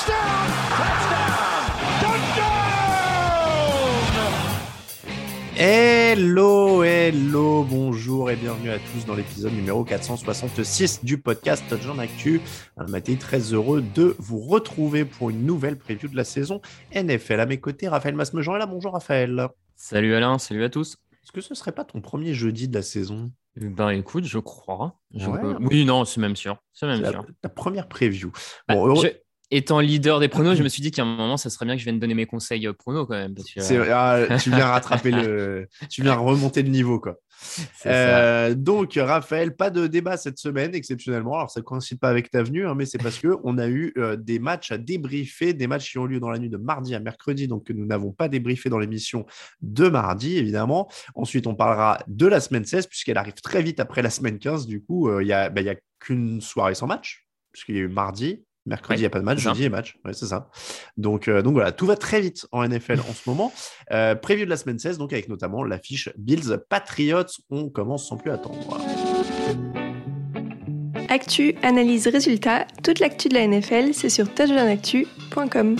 Touchdown. Touchdown. Touchdown. Hello, hello, bonjour et bienvenue à tous dans l'épisode numéro 466 du podcast Touchdown Actu. Maté, très heureux de vous retrouver pour une nouvelle preview de la saison NFL. À mes côtés, Raphaël Masmejean est là. Bonjour Raphaël. Salut Alain, salut à tous. Est-ce que ce serait pas ton premier jeudi de la saison? Ben écoute, je crois. Je Ouais. peux- Oui, non, c'est même sûr. C'est même sûr. la, ta première preview. Bah, Bon, heureux- Étant leader des pronos, je me suis dit qu'à un moment, ça serait bien que je vienne donner mes conseils euh, pronos quand même. Parce que, c'est- euh, ah, tu viens rattraper le. Tu viens remonter le niveau, quoi. Euh, donc, Raphaël, pas de débat cette semaine, exceptionnellement. Alors, ça ne coïncide pas avec ta venue, hein, mais c'est parce qu'on a eu euh, des matchs à débriefer, des matchs qui ont lieu dans la nuit de mardi à mercredi, donc que nous n'avons pas débriefé dans l'émission de mardi, évidemment. Ensuite, on parlera de la semaine 16, puisqu'elle arrive très vite après la semaine 15. Du coup, euh, il a, bah, y a qu'une soirée sans match, puisqu'il y a eu mardi. Mercredi, il Ouais, n'y a pas de match, jeudi, il y a match. Ouais, c'est ça. Donc, euh, donc voilà, tout va très vite en NFL en ce moment. Euh, prévu de la semaine 16, donc avec notamment l'affiche Bills Patriots. On commence sans plus attendre. Actu, analyse, résultat, toute l'actu de la NFL, c'est sur touchdownactu.com.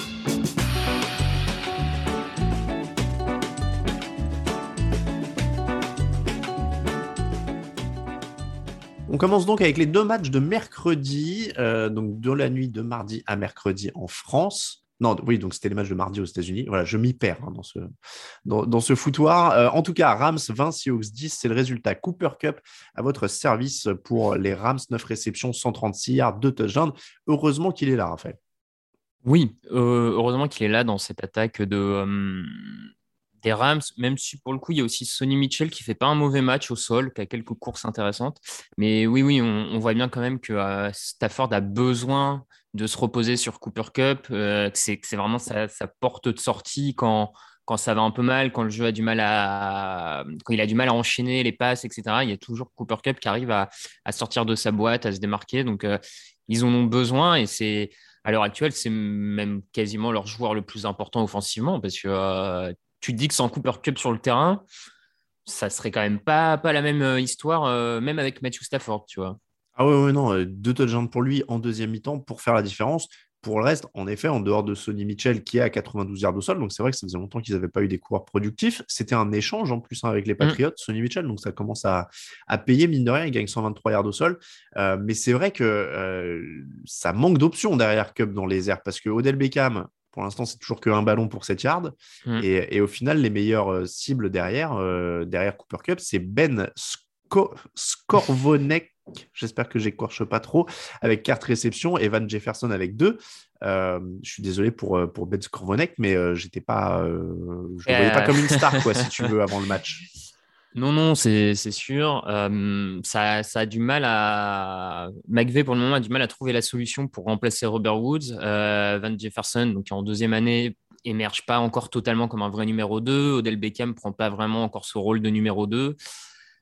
On commence donc avec les deux matchs de mercredi, euh, donc de la nuit de mardi à mercredi en France. Non, oui, donc c'était les matchs de mardi aux États-Unis. Voilà, je m'y perds hein, dans, ce, dans, foutoir. Euh, en tout cas, Rams 20, Seahawks 10, c'est le résultat. Cooper Cup à votre service pour les Rams, 9 réceptions, 136 yards, 2 touchdowns. Heureusement qu'il est là, Raphaël. Oui, euh, heureusement qu'il est là dans cette attaque de, des Rams, même si pour le coup, il y a aussi Sonny Mitchell qui fait pas un mauvais match au sol, qui a quelques courses intéressantes. Mais oui, oui, on, voit bien quand même que euh, Stafford a besoin de se reposer sur Cooper Cup, euh, que c'est vraiment sa, porte de sortie quand, quand ça va un peu mal, quand le jeu a du mal à, quand il a du mal à enchaîner les passes, etc. Il y a toujours Cooper Cup qui arrive à, à sortir de sa boîte, à se démarquer. Donc, euh, ils en ont besoin et c'est à l'heure actuelle, c'est même quasiment leur joueur le plus important offensivement parce que tu te dis que sans Cooper Cup sur le terrain, ça serait quand même pas, pas la même euh, histoire, euh, même avec Matthew Stafford, tu vois. Ah ouais, ouais, non, euh, deux touchdowns pour lui en deuxième mi-temps pour faire la différence. Pour le reste, en effet, en dehors de Sonny Mitchell qui est à 92 yards au sol, donc c'est vrai que ça faisait longtemps qu'ils n'avaient pas eu des coureurs productifs. C'était un échange en plus hein, avec les Patriots, Sonny Mitchell, donc ça commence à, à payer, mine de rien, il gagne 123 yards au sol. Euh, mais c'est vrai que euh, ça manque d'options derrière Cup dans les airs parce que Odell Beckham, pour l'instant, c'est toujours qu'un ballon pour 7 yards. Mm. Et, et au final, les meilleures euh, cibles derrière, euh, derrière Cooper Cup, c'est Ben Sco- Scorvonek. J'espère que j'écorche pas trop. Avec 4 réceptions, Evan Jefferson avec 2. je suis désolé pour, euh, pour Ben Scorvonek, mais euh, j'étais pas, euh, je le Et, voyais pas euh, comme une star, quoi, si tu veux, avant le match. Non, non, c'est sûr. Euh, ça, ça a du mal à. McVeigh, pour le moment, a du mal à trouver la solution pour remplacer Robert Woods. Euh, Van Jefferson, donc en deuxième année, émerge pas encore totalement comme un vrai numéro 2. Odell Beckham prend pas vraiment encore ce rôle de numéro 2.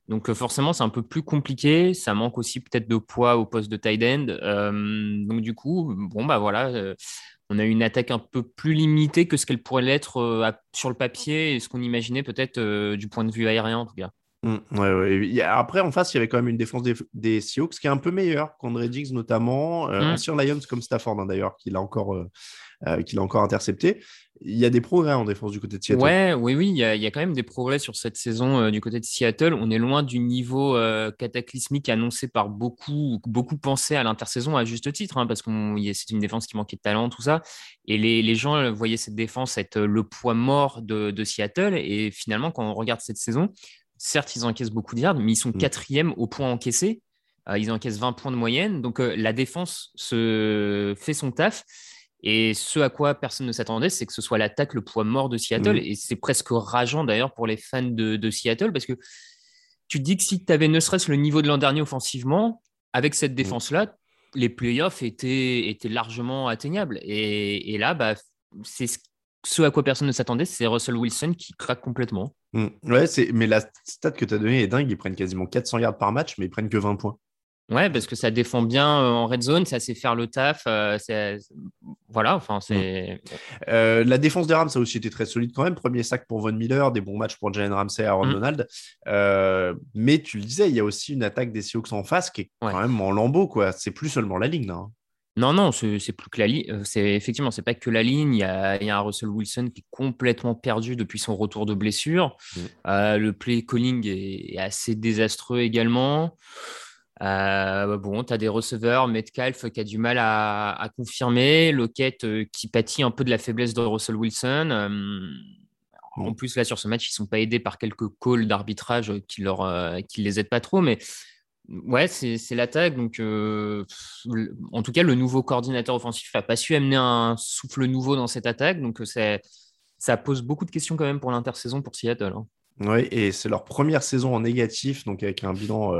Donc, euh, forcément, c'est un peu plus compliqué. Ça manque aussi peut-être de poids au poste de tight end. Euh, donc, du coup, bon, bah voilà. Euh, on a une attaque un peu plus limitée que ce qu'elle pourrait l'être euh, sur le papier et ce qu'on imaginait peut-être euh, du point de vue aérien en tout cas. Mm, ouais, ouais. A- Après, en face, il y avait quand même une défense des, des Seahawks qui est un peu meilleure qu'André Diggs, notamment. Euh, Mm. Ancien Lions comme Stafford, hein, d'ailleurs, qui l'a encore, euh, euh, qui l'a encore intercepté. Il y a des progrès en défense du côté de Seattle. Ouais, oui, oui, il y, a, il y a quand même des progrès sur cette saison euh, du côté de Seattle. On est loin du niveau euh, cataclysmique annoncé par beaucoup, beaucoup pensé à l'intersaison à juste titre, hein, parce que c'est une défense qui manquait de talent, tout ça. Et les, les gens euh, voyaient cette défense être le poids mort de, de Seattle. Et finalement, quand on regarde cette saison, certes, ils encaissent beaucoup de yards, mais ils sont Mm. quatrième au point encaissé. Euh, ils encaissent 20 points de moyenne. Donc, la défense se fait son taf. Et ce à quoi personne ne s'attendait, c'est que ce soit l'attaque le poids mort de Seattle. Mhm. Et c'est presque rageant d'ailleurs pour les fans de, de Seattle parce que tu te dis que si tu avais ne serait-ce le niveau de l'an dernier offensivement, avec cette défense-là, les playoffs étaient, étaient largement atteignables. Et, et là, bah, c'est ce à quoi personne ne s'attendait, c'est Russell Wilson qui craque complètement. Mm. Ouais, mais la stat que tu as donnée est dingue. Ils prennent quasiment 400 yards par match, mais ils prennent que 20 points. Ouais, parce que ça défend bien euh, en red zone, ça sait faire le taf. Euh, voilà, enfin, c'est. Mm. Euh, la défense des Rams a aussi été très solide quand même. Premier sac pour Von Miller, des bons matchs pour Jalen Ramsey et Aaron mm. Donald. mais tu le disais, il y a aussi une attaque des Seahawks en face qui est quand même en lambeau, quoi. C'est plus seulement la ligne, hein. Non, non, c'est plus que la ligne. C'est effectivement, c'est pas que la ligne. Il y, a, un Russell Wilson qui est complètement perdu depuis son retour de blessure. Mm. le play calling est, est assez désastreux également. Euh, bon, tu as des receveurs, Metcalf qui a du mal à, confirmer, Lockett euh, qui pâtit un peu de la faiblesse de Russell Wilson. Euh, en plus, là, sur ce match, ils ne sont pas aidés par quelques calls d'arbitrage qui ne qui les aident pas trop, mais ouais, c'est l'attaque. Donc, en tout cas, le nouveau coordinateur offensif n'a pas su amener un souffle nouveau dans cette attaque. Donc, ça pose beaucoup de questions quand même pour l'intersaison pour Seattle. Hein. Oui, et c'est leur première saison en négatif, donc avec un bilan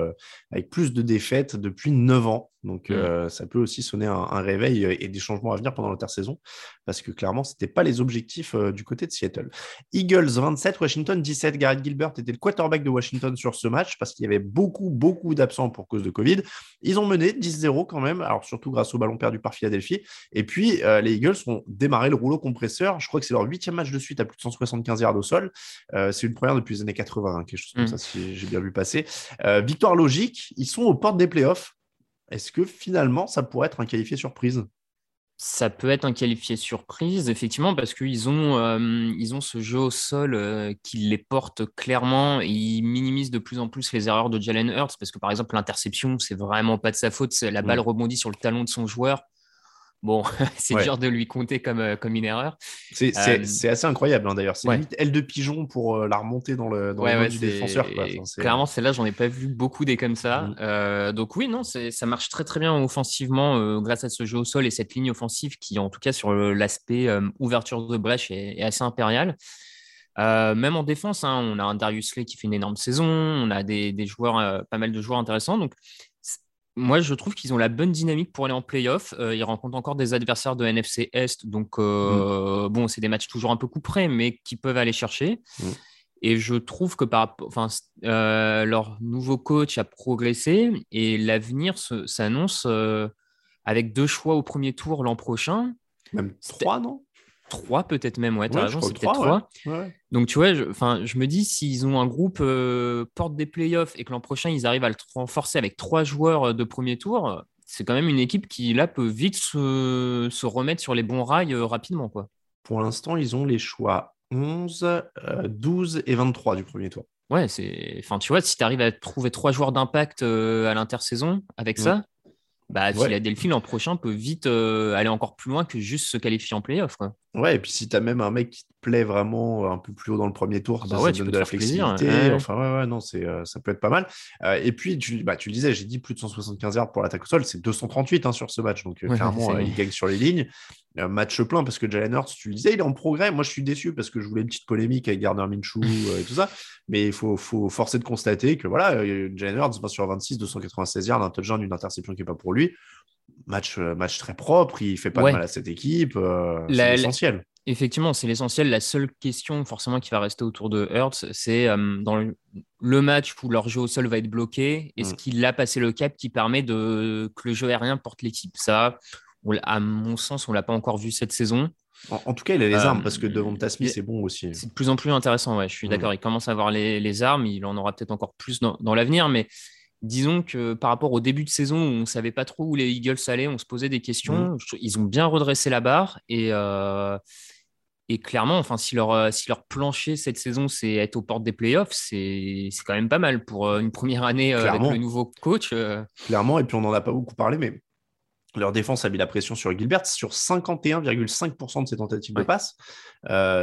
avec plus de défaites depuis 9 ans. Donc, mmh. euh, ça peut aussi sonner un, réveil euh, et des changements à venir pendant l'intersaison, parce que clairement, ce n'était pas les objectifs euh, du côté de Seattle. Eagles 27, Washington 17. Garrett Gilbert était le quarterback de Washington sur ce match, parce qu'il y avait beaucoup, beaucoup d'absents pour cause de Covid. Ils ont mené 10-0 quand même, alors surtout grâce au ballon perdu par Philadelphie. Et puis, les Eagles ont démarré le rouleau compresseur. Je crois que c'est leur huitième match de suite à plus de 175 yards au sol. c'est une première depuis les années 80, hein, quelque chose comme mmh. ça, si j'ai bien vu passer. victoire logique, ils sont aux portes des playoffs. Est-ce que finalement, ça pourrait être un qualifié surprise? Ça peut être un qualifié surprise, effectivement, parce qu'ils ont, euh, ils ont ce jeu au sol euh, qui les porte clairement. ils minimisent de plus en plus les erreurs de Jalen Hurts, parce que par exemple, l'interception, c'est vraiment pas de sa faute. La balle rebondit sur le talon de son joueur. Bon, c'est dur de lui compter comme, euh, comme une erreur. C'est euh, assez incroyable hein, d'ailleurs. C'est limite aile de pigeon pour euh, la remonter dans le, dans du défenseur. Clairement, celle-là, j'en ai pas vu beaucoup des comme ça. Mm. donc oui, non, ça marche très très bien offensivement grâce à ce jeu au sol et cette ligne offensive qui, en tout cas, sur l'aspect ouverture de brèche, est, assez impériale. même en défense, hein, on a un Darius Slay qui fait une énorme saison, on a des, des joueurs, pas mal de joueurs intéressants. Donc moi, je trouve qu'ils ont la bonne dynamique pour aller en playoff. Euh, ils rencontrent encore des adversaires de NFC Est. Donc, euh, mm. bon, c'est des matchs toujours un peu couperés, mais qui peuvent aller chercher. Mm. Et je trouve que par, enfin, euh, leur nouveau coach a progressé et l'avenir s'annonce avec deux choix au premier tour l'an prochain. Même trois, non? 3 peut-être même, ouais, tu as raison, c'est peut-être 3. Donc tu vois, je, je me dis, s'ils ont un groupe euh, porte des playoffs et que l'an prochain, ils arrivent à le renforcer avec trois joueurs euh, de premier tour, c'est quand même une équipe qui, là, peut vite se, se remettre sur les bons rails euh, rapidement. Quoi. Pour l'instant, ils ont les choix 11, 12 et 23 du premier tour. Ouais, c'est. Enfin, tu vois, si tu arrives à trouver trois joueurs d'impact à l'intersaison avec ça, bah, Philadelphie l'an prochain peut vite aller encore plus loin que juste se qualifier en playoff. Quoi. Ouais, et puis si tu as même un mec qui te plaît vraiment euh, un peu plus haut dans le premier tour, ah ça, bah donne de la flexibilité. Enfin, ouais, ouais, non, c'est, euh, ça peut être pas mal. Euh, et puis, tu, bah, tu le disais, j'ai dit plus de 175 yards pour l'attaque au sol, c'est 238 hein, sur ce match. Donc, clairement, il gagne sur les lignes. match plein parce que Jalen Hurts, tu le disais, il est en progrès. Moi, je suis déçu parce que je voulais une petite polémique avec Gardner Minshew et tout ça. Mais il faut, faut forcer de constater que voilà, Jalen Hurts sur 26, 296 yards, un touchdown, une interception qui n'est pas pour lui match, match très propre, il fait pas de mal à cette équipe, c'est essentiel. Effectivement, c'est l'essentiel. La seule question forcément qui va rester autour de Hertz, c'est euh, dans le, match où leur jeu au sol va être bloqué, est-ce mm. qu'il a passé le cap qui permet de, que le jeu aérien porte l'équipe? Ça, à mon sens, on l'a pas encore vu cette saison. En, tout cas, il a les armes parce que euh, devant Smith, c'est bon aussi. C'est de plus en plus intéressant, ouais, je suis mm. d'accord. Il commence à avoir les, armes, il en aura peut-être encore plus dans, dans l'avenir, mais disons que par rapport au début de saison où on ne savait pas trop où les Eagles allaient, on se posait des questions. Mm. Ils ont bien redressé la barre et, euh, et clairement, enfin, si leur, euh, si leur plancher cette saison, c'est être aux portes des playoffs, c'est quand même pas mal pour euh, une première année avec le nouveau coach. Clairement, et puis on n'en a pas beaucoup parlé, mais leur défense a mis la pression sur Gilbert sur 51,5% de ses tentatives de passe.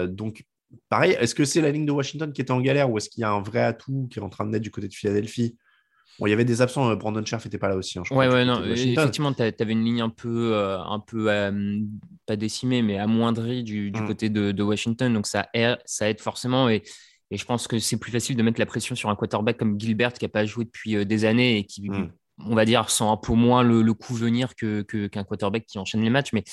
donc, pareil, est-ce que c'est la ligne de Washington qui était en galère ou est-ce qu'il y a un vrai atout qui est en train de naître du côté de Philadelphie? Bon, il y avait des absents. Euh, Brandon Scherf n'était pas là aussi. Hein, ouais, ouais, non. Effectivement, tu avais une ligne un peu, euh, un peu euh, pas décimée, mais amoindrie du, du mm. côté de, de, Washington. Donc, ça aide, ça aide forcément. Et, et je pense que c'est plus facile de mettre la pression sur un quarterback comme Gilbert qui n'a pas joué depuis des années et qui, mm. on va dire, sans un peu moins le, coup venir qu'un que, qu'un quarterback qui enchaîne les matchs. Mais,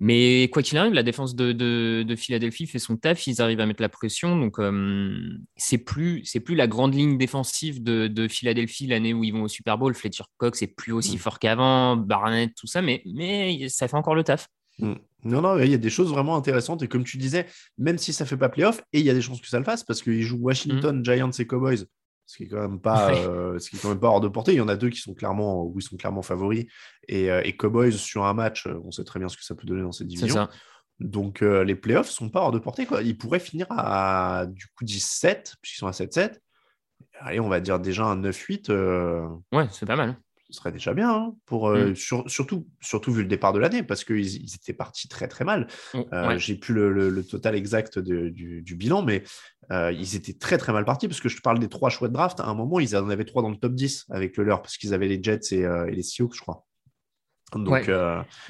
mais quoi qu'il arrive, la défense de, de, Philadelphie fait son taf, ils arrivent à mettre la pression. Donc, euh, c'est plus, plus la grande ligne défensive de, Philadelphie l'année où ils vont au Super Bowl. Fletcher Cox est plus aussi mm. fort qu'avant, Barnett, tout ça, mais, mais ça fait encore le taf. Mm. Non, non, il y a des choses vraiment intéressantes. Et comme tu disais, même si ça fait pas playoff, et il y a des chances que ça le fasse, parce qu'ils jouent Washington, mm. Giants et Cowboys ce qui est quand même pas, euh, ce qui est quand même pas hors de portée. Il y en a deux qui sont clairement, où ils sont clairement favoris. Et, euh, et Cowboys sur un match, euh, on sait très bien ce que ça peut donner dans cette division. Donc les playoffs sont pas hors de portée. Quoi. Ils pourraient finir à du coup 17, puisqu'ils sont à 7-7. Allez, on va dire déjà un 9-8. Ouais, c'est pas mal ce serait déjà bien, hein, pour, euh, mm. surtout, surtout vu le départ de l'année, parce qu'ils ils étaient partis très très mal. Mm, euh, j'ai plus le, total exact du, bilan, mais euh, ils étaient très très mal partis, parce que je te parle des trois choix de draft. À un moment, ils en avaient trois dans le top 10 avec le leur, parce qu'ils avaient les Jets et, les Seahawks, je crois. Donc,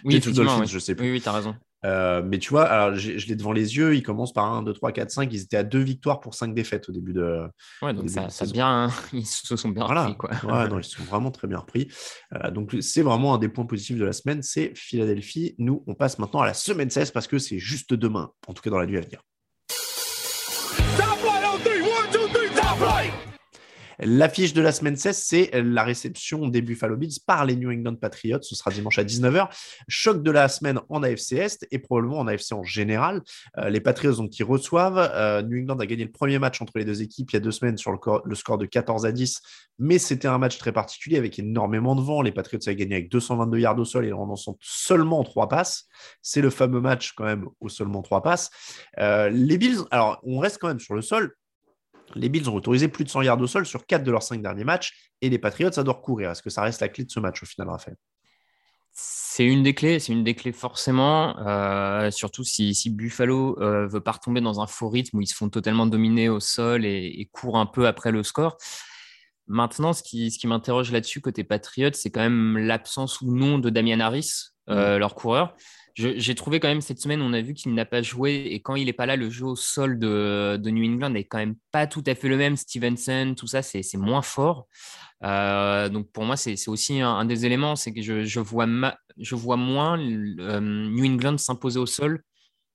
oui, Dolphins, je sais plus. Oui, oui, tu as raison. Euh, mais tu vois, alors je l'ai devant les yeux, ils commencent par 1, 2, 3, 4, 5. Ils étaient à deux victoires pour 5 défaites au début de. Ouais, donc ça, ça bien, ils se sont bien repris. Quoi. Ouais, non, ils sont vraiment très bien repris. Euh, donc c'est vraiment un des points positifs de la semaine, c'est Philadelphie. Nous, on passe maintenant à la semaine 16 parce que c'est juste demain, en tout cas dans la nuit à venir. L'affiche de la semaine 16, c'est la réception des Buffalo Bills par les New England Patriots. Ce sera dimanche à 19h. Choc de la semaine en AFC Est et probablement en AFC en général. Euh, les Patriots donc, qui reçoivent. Euh, New England a gagné le premier match entre les deux équipes il y a deux semaines sur le, score de 14 à 10. Mais c'était un match très particulier avec énormément de vent. Les Patriots avaient gagné avec 222 yards au sol et en lançant seulement trois passes. C'est le fameux match quand même au seulement trois passes. Euh, les Bills, alors on reste quand même sur le sol les Bills ont autorisé plus de 100 yards au sol sur 4 de leurs 5 derniers matchs et les Patriots, doit courir. Est-ce que ça reste la clé de ce match au final, Raphaël? C'est une des clés, c'est une des clés forcément, euh, surtout si, Buffalo euh, veut pas retomber dans un faux rythme où ils se font totalement dominer au sol et, courent un peu après le score. Maintenant, ce qui, ce qui m'interroge là-dessus côté Patriots, c'est quand même l'absence ou non de Damian Harris, euh, mm. leur coureur j'ai trouvé quand même cette semaine, on a vu qu'il n'a pas joué et quand il n'est pas là, le jeu au sol de, New England n'est quand même pas tout à fait le même. Stevenson, tout ça, c'est moins fort. Euh, donc pour moi, c'est aussi un, des éléments, c'est que je, vois je vois moins euh, New England s'imposer au sol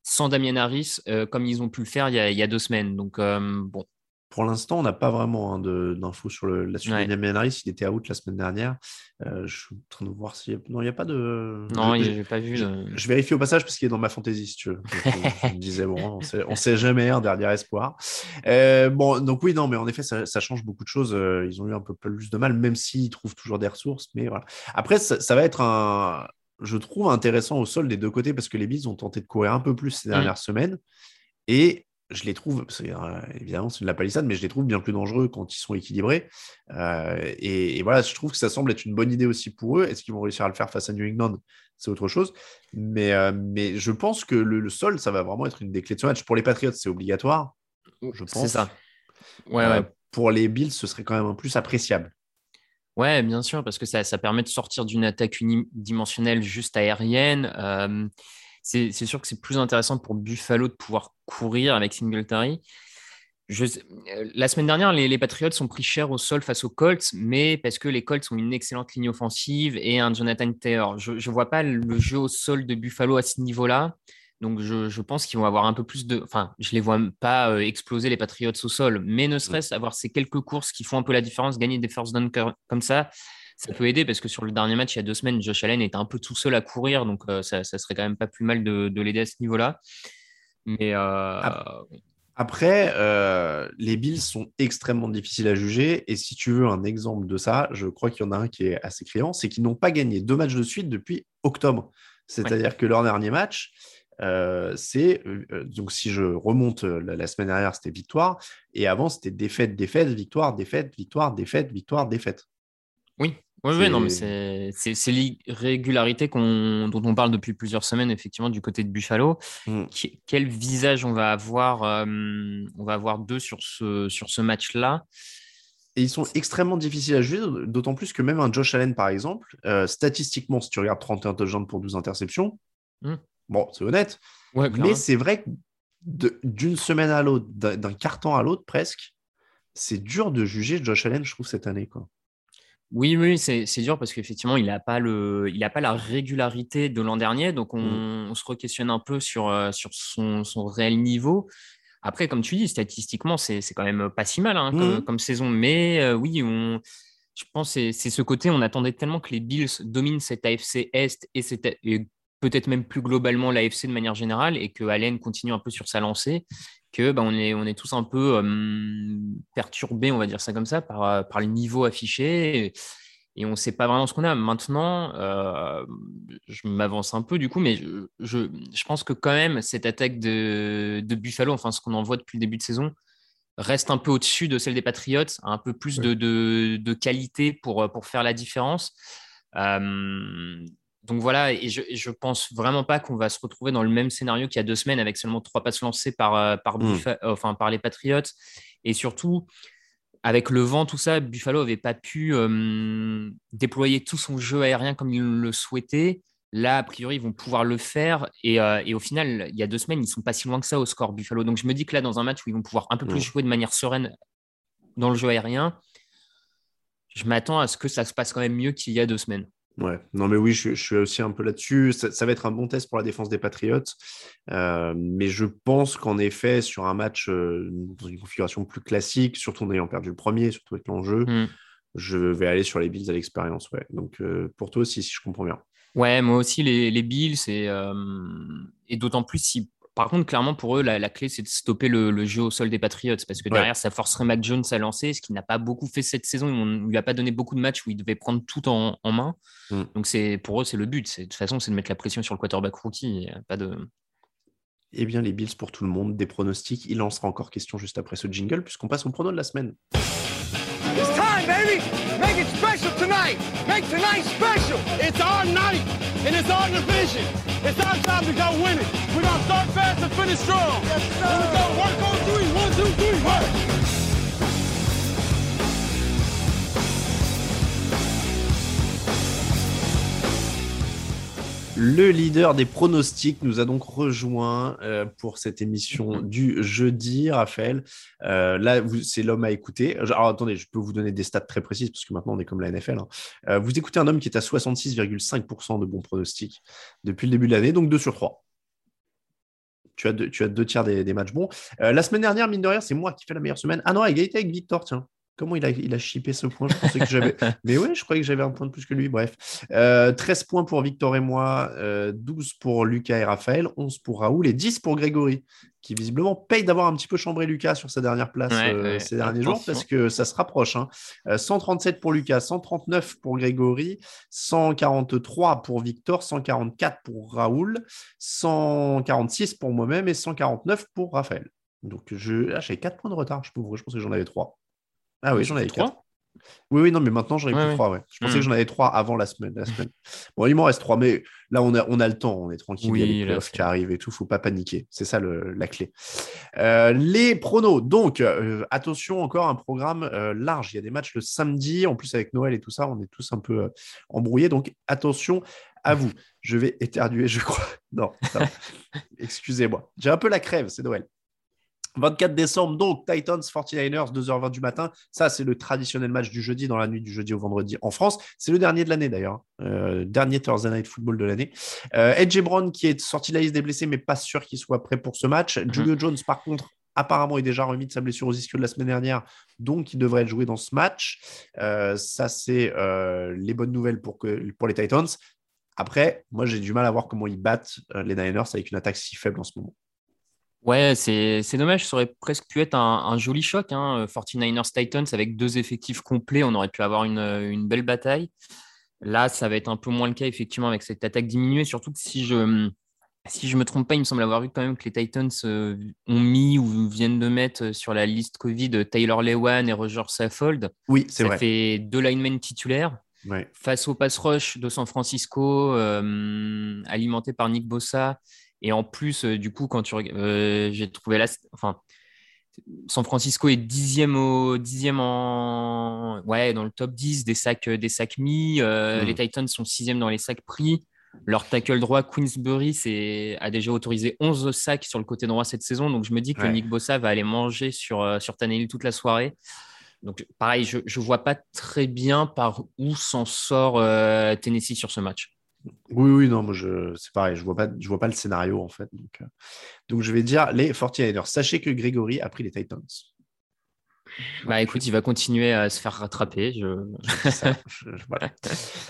sans Damien Harris euh, comme ils ont pu le faire il y a, il y a deux semaines. Donc bon, pour l'instant, on n'a pas vraiment hein, d'infos sur le, la suite de Damien Harris. Il était out la semaine dernière. Euh, je suis en train de voir s'il y a. Non, il n'y a pas de. Non, je n'ai pas vu. Je, vérifie au passage parce qu'il est dans ma fantaisie, si tu veux. je me disais, bon, on ne sait jamais, un dernier espoir. Euh, bon, donc oui, non, mais en effet, ça, change beaucoup de choses. Euh, ils ont eu un peu plus de mal, même s'ils trouvent toujours des ressources. Mais voilà. Après, ça, va être un. Je trouve intéressant au sol des deux côtés parce que les Bills ont tenté de courir un peu plus ces mm. dernières semaines. Et je les trouve, euh, évidemment c'est de la palissade, mais je les trouve bien plus dangereux quand ils sont équilibrés. Euh, et, voilà, je trouve que ça semble être une bonne idée aussi pour eux. Est-ce qu'ils vont réussir à le faire face à New England? C'est autre chose. Mais, euh, mais je pense que le, sol, ça va vraiment être une des clés de ce match. Pour les Patriots, c'est obligatoire, je pense. C'est ça. Ouais, Pour les Bills, ce serait quand même un plus appréciable. Ouais, bien sûr, parce que ça, ça permet de sortir d'une attaque unidimensionnelle juste aérienne c'est sûr que c'est plus intéressant pour Buffalo de pouvoir courir avec Singletary. Je, euh, la semaine dernière, les, Patriots sont pris cher au sol face aux Colts, mais parce que les Colts ont une excellente ligne offensive et un Jonathan Taylor. Je ne vois pas le jeu au sol de Buffalo à ce niveau-là. Donc, je, pense qu'ils vont avoir un peu plus de. Enfin, je ne les vois pas euh, exploser les Patriots au sol, mais ne serait-ce avoir ces quelques courses qui font un peu la différence, gagner des first down comme ça, ça peut aider parce que sur le dernier match, il y a deux semaines, Josh Allen était un peu tout seul à courir, donc euh, ça, serait quand même pas plus mal de, l'aider à ce niveau-là. Mais euh, après, euh, les Bills sont extrêmement difficiles à juger. Et si tu veux un exemple de ça, je crois qu'il y en a un qui est assez criant, c'est qu'ils n'ont pas gagné deux matchs de suite depuis octobre. C'est-à-dire que leur dernier match, c'est donc si je remonte la, semaine dernière, c'était victoire, et avant c'était défaite, défaite, victoire, défaite, victoire, défaite, victoire, défaite. Oui, oui, non, mais c'est l'irrégularité dont on parle depuis plusieurs semaines, effectivement, du côté de Buffalo. Mm. quel visage on va avoir euh, On va avoir deux sur ce, sur ce match-là? Et ils sont extrêmement difficiles à juger, d'autant plus que même un Josh Allen, par exemple, euh, statistiquement, si tu regardes 31 touchdowns pour 12 interceptions, mm. bon, c'est honnête. mais c'est vrai que d'une semaine à l'autre, d'un carton à l'autre presque, c'est dur de juger Josh Allen, je trouve, cette année. Quoi. Oui, oui, c'est dur parce qu'effectivement, il n'a pas, le, il pas la régularité de l'an dernier. Donc, on, mm. se re-questionne un peu sur, euh, sur son, son, réel niveau. Après, comme tu dis, statistiquement, c'est quand même pas si mal hein, mm. comme, saison. Mais euh, oui, on, je pense que c'est ce côté, on attendait tellement que les Bills dominent cette AFC Est et, et peut-être même plus globalement l'AFC de manière générale et que Allen continue un peu sur sa lancée que bah, on, est, on est tous un peu perturbés, on va dire ça comme ça, par, euh, par le niveau affiché. Et, on ne sait pas vraiment ce qu'on a. Maintenant, euh, je m'avance un peu du coup, mais je, je, pense que quand même, cette attaque de, de Buffalo, enfin ce qu'on en voit depuis le début de saison, reste un peu au-dessus de celle des Patriots, un peu plus de, de, de, qualité pour, pour faire la différence. Euh, donc voilà, et je, je pense vraiment pas qu'on va se retrouver dans le même scénario qu'il y a deux semaines avec seulement trois passes lancées par, euh, hmm. enfin, par les Patriots. Et surtout, avec le vent, tout ça, Buffalo n'avait pas pu euh, déployer tout son jeu aérien comme il le souhaitait. Là, a priori, ils vont pouvoir le faire. Et, euh, et, au final, il y a deux semaines, ils sont pas si loin que ça au score Buffalo. Donc je me dis que là, dans un match où ils vont pouvoir un peu plus hmm. jouer de manière sereine dans le jeu aérien, je m'attends à ce que ça se passe quand même mieux qu'il y a deux semaines. Ouais, non mais oui, je, suis aussi un peu là-dessus. Ça, va être un bon test pour la défense des Patriots, euh, mais je pense qu'en effet, sur un match euh, dans une configuration plus classique, surtout en ayant perdu le premier, surtout avec l'enjeu, mm. je vais aller sur les Bills à l'expérience. Ouais. Donc euh, pour toi aussi, si je comprends bien. Ouais, moi aussi les, les Bills et, et d'autant plus si par contre, clairement, pour eux, la, clé, c'est de stopper le, jeu au sol des Patriots parce que derrière, ça forcerait Mac Jones à lancer, ce qu'il n'a pas beaucoup fait cette saison. On ne lui a pas donné beaucoup de matchs où il devait prendre tout en, main. Mm. Donc, c'est pour eux, c'est le but. De toute façon, c'est de mettre la pression sur le quarterback rookie. Pas de... Eh bien, les Bills pour tout le monde, des pronostics. Il en sera encore question juste après ce jingle, puisqu'on passe au prono de la semaine. It's time, baby! Make it special tonight! Make tonight special! It's our night, and it's our division! It's our time to go win it! We're gonna start fast and finish strong! Yes, sir! Here we go, work on three! One, two, three, work! Le leader des pronostics nous a donc rejoint euh, pour cette émission du jeudi, Raphaël. Euh, là, c'est l'homme à écouter. Alors attendez, je peux vous donner des stats très précises parce que maintenant on est comme la NFL. Hein. Euh, vous écoutez un homme qui est à 66,5% de bons pronostics depuis le début de l'année, donc 2 sur 3. Tu as, deux, tiers des, des matchs bons. la semaine dernière, mine de rien, c'est moi qui fais la meilleure semaine. Ah non, égalité avec Victor, tiens. Comment il a, il a chippé ce point? Je pensais que j'avais. Mais ouais, je croyais que j'avais un point de plus que lui. Bref. 13 euh, points pour Victor et moi, 12 euh, pour Lucas et Raphaël, 11 pour Raoul et 10 pour Grégory, qui visiblement paye d'avoir un petit peu chambré Lucas sur sa dernière place euh, ces derniers jours parce que ça se rapproche. 137 hein. pour Lucas, 139 pour Grégory, 143 pour Victor, 144 pour Raoul, 146 pour moi-même et 149 pour Raphaël. Donc je... Ah, j'avais 4 points de retard, je, je pense que j'en avais 3. Ah oui, j'en avais trois. Oui, oui, non, mais maintenant j'en ai plus trois. Ouais. Je pensais que hmm. j'en avais trois avant la semaine, la semaine. Bon, il m'en reste trois, mais là on a, on a le temps, on est tranquille. il y a les playoffs qui arrivent et tout, faut pas paniquer. C'est ça le, la clé. Euh, les pronos. Donc, euh, attention, encore un programme euh, large. Il y a des matchs le samedi. En plus, avec Noël et tout ça, on est tous un peu embrouillés. Donc, attention à vous. Je vais éternuer, je crois. Non, excusez-moi. J'ai un peu la crève, c'est Noël. 24 décembre, donc Titans 49ers, 2h20 du matin. Ça, c'est le traditionnel match du jeudi dans la nuit du jeudi au vendredi en France. C'est le dernier de l'année d'ailleurs. Hein. Euh, dernier Thursday Night Football de l'année. Euh, Edge Brown qui est sorti de la liste des blessés, mais pas sûr qu'il soit prêt pour ce match. Mhm. Julio Jones, par contre, apparemment est déjà remis de sa blessure aux ischios de la semaine dernière, donc il devrait être joué dans ce match. Euh, ça, c'est les bonnes nouvelles pour, que, pour les Titans. Après, moi, j'ai du mal à voir comment ils battent les Niners avec une attaque si faible en ce moment. Ouais, c'est dommage, ça aurait presque pu être un, joli choc, hein, 49ers Titans avec deux effectifs complets, on aurait pu avoir une, belle bataille. Là, ça va être un peu moins le cas, effectivement, avec cette attaque diminuée, surtout que si je si je me trompe pas, il me semble avoir vu quand même que les Titans euh, ont mis ou viennent de mettre sur la liste Covid Taylor Lewan et Roger Saffold. Oui, c'est vrai. Ça fait deux linemen titulaires. Face au pass rush de San Francisco, euh, alimenté par Nick Bossa et en plus, euh, du coup, quand tu euh, j'ai trouvé là, enfin, San Francisco est dixième au dixième en ouais dans le top 10 des sacs des sacs mis. Euh, hmm. Les Titans sont sixième dans les sacs pris. Leur tackle droit, Queensbury, c'est, a déjà autorisé 11 sacs sur le côté droit cette saison. Donc, je me dis que Nick Bossa va aller manger sur, sur Tannehill toute la soirée. Donc, pareil, je ne vois pas très bien par où s'en sort Tennessee sur ce match. Oui, oui, non, moi, je, c'est pareil, je ne vois, pas, je vois pas le scénario, en fait. Donc, donc je vais dire les 49ers. Sachez que Grégory a pris les Titans. Bah écoute, il va continuer à se faire rattraper.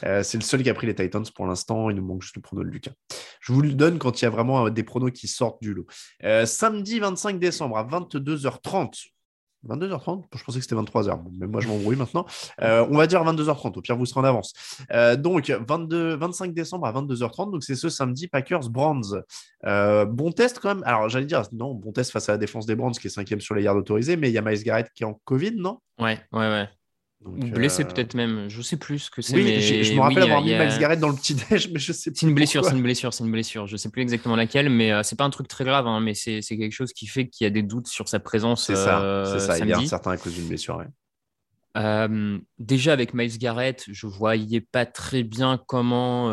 Euh, c'est le seul qui a pris les Titans pour l'instant. Il nous manque juste le prono de Lucas. Je vous le donne quand il y a vraiment des pronos qui sortent du lot. Euh, samedi 25 décembre à 22h30. 22h30 Je pensais que c'était 23h. mais moi, je m'embrouille maintenant. Euh, on va dire 22h30. Au pire, vous serez en avance. Euh, donc, 22, 25 décembre à 22h30. Donc, c'est ce samedi Packers Brands. Euh, bon test quand même. Alors, j'allais dire, non, bon test face à la défense des Brands qui est cinquième sur les yards autorisés. Mais il y a Miles Garrett qui est en Covid, non? Ouais, ouais, ouais. Ou blessé euh, peut-être même, je sais plus ce que c'est. Oui, je me rappelle avoir mis Miles Garrett dans le petit déj, mais je sais plus. C'est une blessure, c'est une blessure, c'est une blessure. Je sais plus exactement laquelle, mais euh, c'est pas un truc très grave, hein, mais c'est quelque chose qui fait qu'il y a des doutes sur sa présence. C'est ça, c'est ça. Il y a certain à cause d'une blessure. Euh, déjà avec Miles Garrett, je voyais pas très bien comment,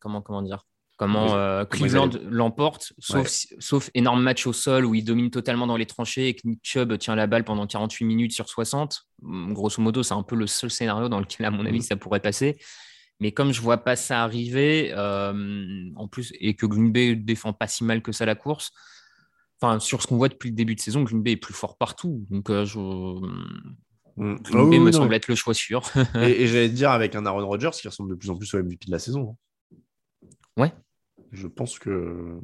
comment, comment dire, comment euh, Cleveland l'emporte, sauf, sauf énorme match au sol où il domine totalement dans les tranchées et que Nick Chubb tient la balle pendant 48 minutes sur 60. Mm, grosso modo, c'est un peu le seul scénario dans lequel, à mon avis, mm. ça pourrait passer. Mais comme je vois pas ça arriver, euh, en plus, et que Green Bay défend pas si mal que ça la course, enfin, sur ce qu'on voit depuis le début de saison, Green Bay est plus fort partout. Donc, euh, je... Mm. Green oh Bay me semble être le choix sûr. et, et j'allais te dire avec un Aaron Rodgers qui ressemble de plus en plus au MVP de la saison. Ouais, je pense que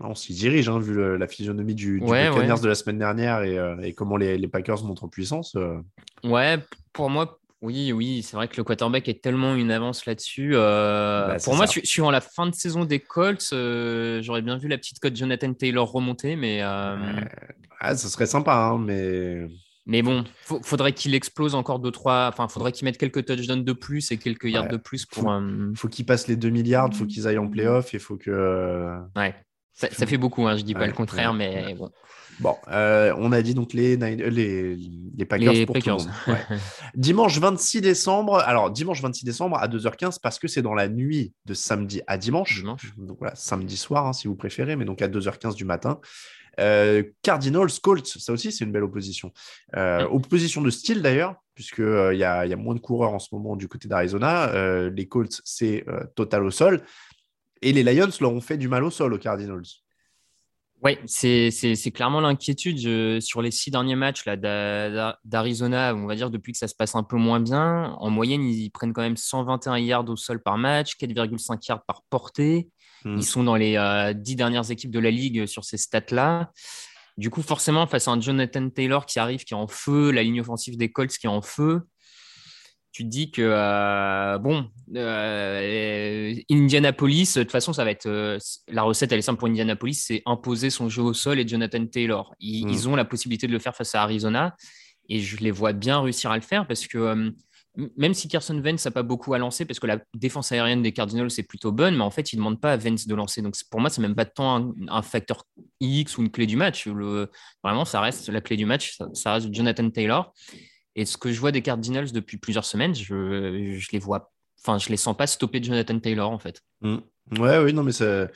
on s'y dirige, hein, vu la physionomie du, du de la semaine dernière euh, et, comment les, Packers montrent en puissance. Euh. Ouais, pour moi, oui, oui, c'est vrai que le quarterback est tellement une avance là-dessus. Euh, bah, pour moi, en la fin de saison des Colts. J'aurais bien vu la petite cote Jonathan Taylor remonter, mais. Ah, ça serait sympa, hein, mais. Mais bon, faudrait qu'il explose encore deux trois. Enfin, faudrait qu'il mette quelques touchdowns de plus et quelques yards de plus pour. Faut, faut qu'il passe les 2 milliards, faut qu'ils aillent en playoff et faut que. Ouais, ça, fait beaucoup. Hein, je dis pas le contraire, mais bon. Bon, euh, on a dit donc les, euh, les, les Packers pour Tout le monde. dimanche 26 décembre. Alors, dimanche 26 décembre à 2h15 parce que c'est dans la nuit de samedi à dimanche. Donc voilà, samedi soir hein, si vous préférez, mais donc à 2h15 du matin. Euh, Cardinals, Colts, ça aussi c'est une belle opposition. Euh, opposition de style d'ailleurs, puisqu'il euh, y, a, moins de coureurs en ce moment du côté d'Arizona. les Colts, c'est total au sol. Et les Lions leur ont fait du mal au sol aux Cardinals. Oui, c'est clairement l'inquiétude sur les six derniers matchs d'Arizona, on va dire depuis que ça se passe un peu moins bien. En moyenne, ils prennent quand même 121 yards au sol par match, 4,5 yards par portée. Ils hmm. sont dans les euh, dix dernières équipes de la ligue sur ces stats-là. Du coup, forcément, face à un Jonathan Taylor qui arrive, qui est en feu, la ligne offensive des Colts qui est en feu, tu te dis que, euh, bon, euh, Indianapolis, de toute façon, ça va être. la recette, elle est simple pour Indianapolis c'est imposer son jeu au sol et Jonathan Taylor. Ils, hmm. ils, ont la possibilité de le faire face à Arizona et je les vois bien réussir à le faire parce que même si Carson Vance n'a pas beaucoup à lancer, parce que la défense aérienne des Cardinals est plutôt bonne, mais en fait, il ne demande pas à Vance de lancer. Donc pour moi, c'est même pas tant un, facteur X ou une clé du match. vraiment, ça reste la clé du match, ça, reste Jonathan Taylor. Et ce que je vois des Cardinals depuis plusieurs semaines, je, je les vois, enfin, je les sens pas stopper Jonathan Taylor en fait. Mmh. Ouais, oui, non, mais ça,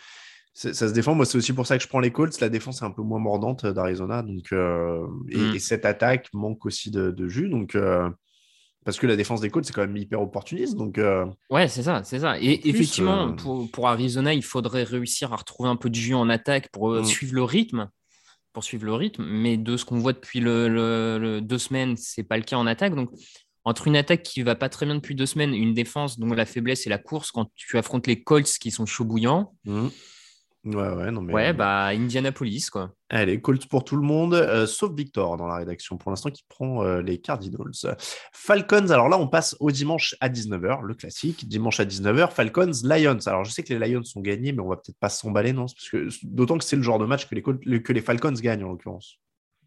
ça, se défend. Moi, c'est aussi pour ça que je prends les Colts. La défense est un peu moins mordante d'Arizona, donc euh, mmh. et, cette attaque manque aussi de, jus, donc. Euh, parce que la défense des Colts, c'est quand même hyper opportuniste. Donc, euh, Ouais, c'est ça, c'est ça. Et effectivement, euh, pour, pour, Arizona, il faudrait réussir à retrouver un peu de jus en attaque pour euh, mm. suivre le rythme. Pour suivre le rythme. Mais de ce qu'on voit depuis le, deux semaines, c'est pas le cas en attaque. Donc, entre une attaque qui va pas très bien depuis deux semaines, une défense dont la faiblesse est la course, quand tu affrontes les Colts qui sont chauds bouillants, mm. Ouais, ouais, non, mais... ouais, bah Indianapolis, quoi. Allez, Colts pour tout le monde, euh, sauf Victor dans la rédaction pour l'instant qui prend euh, les Cardinals. Falcons, alors là, on passe au dimanche à 19h, le classique. Dimanche à 19h, Falcons, Lions. Alors je sais que les Lions sont gagnés, mais on va peut-être pas s'emballer, non? Parce que d'autant que c'est le genre de match que les, que les Falcons gagnent en l'occurrence.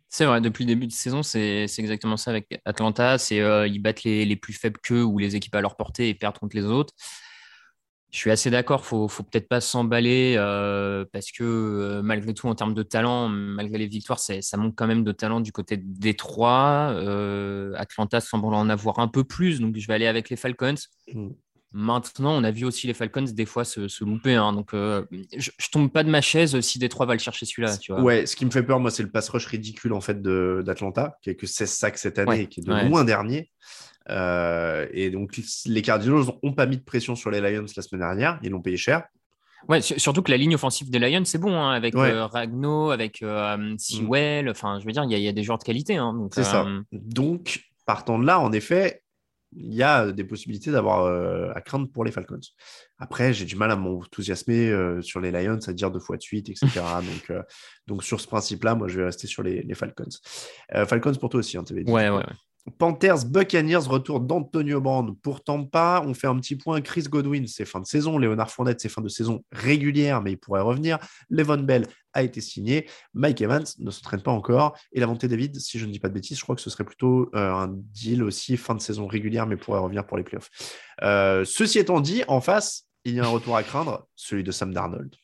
C'est vrai, depuis le début de saison, c'est exactement ça avec Atlanta. C'est euh, ils battent les, les, plus faibles qu'eux ou les équipes à leur portée et perdent contre les autres. Je suis assez d'accord, faut, faut peut-être pas s'emballer euh, parce que euh, malgré tout, en termes de talent, malgré les victoires, ça manque quand même de talent du côté de Détroit. Euh, Atlanta semble en avoir un peu plus, donc je vais aller avec les Falcons. Mm. Maintenant, on a vu aussi les Falcons des fois se, louper. Hein. donc, je, ne tombe pas de ma chaise si Détroit va le chercher celui-là. Ouais, ce qui me fait peur, moi, c'est le pass rush ridicule en fait d'Atlanta, qui a que 16 sacs cette année et qui est de loin dernier. Et donc, les Cardinals n'ont pas mis de pression sur les Lions la semaine dernière. Ils l'ont payé cher. Ouais, surtout que la ligne offensive des Lions, c'est bon, hein, avec Ragno, avec euh, Sewell. Mm. Enfin, je veux dire, il y, a des joueurs de qualité. Hein, c'est ça. Donc, partant de là, en effet, il y a des possibilités d'avoir euh, à craindre pour les Falcons. Après, j'ai du mal à m'enthousiasmer euh, sur les Lions, à dire deux fois de suite, etc. donc, euh, donc, sur ce principe-là, moi, je vais rester sur les, Falcons. Falcons pour toi aussi, hein, TV. Ouais, ouais, Panthers, Buccaneers, retour d'Antonio Brand. Pour pas, on fait un petit point. Chris Godwin, c'est fin de saison. Léonard Fournette, c'est fin de saison régulière, mais il pourrait revenir. Levon Bell a été signé. Mike Evans ne s'entraîne pas encore. Et Lavonte David, si je ne dis pas de bêtises, je crois que ce serait plutôt euh, un deal aussi fin de saison régulière, mais pourrait revenir pour les playoffs. Euh, ceci étant dit, en face, il y a un retour à craindre, celui de Sam Darnold.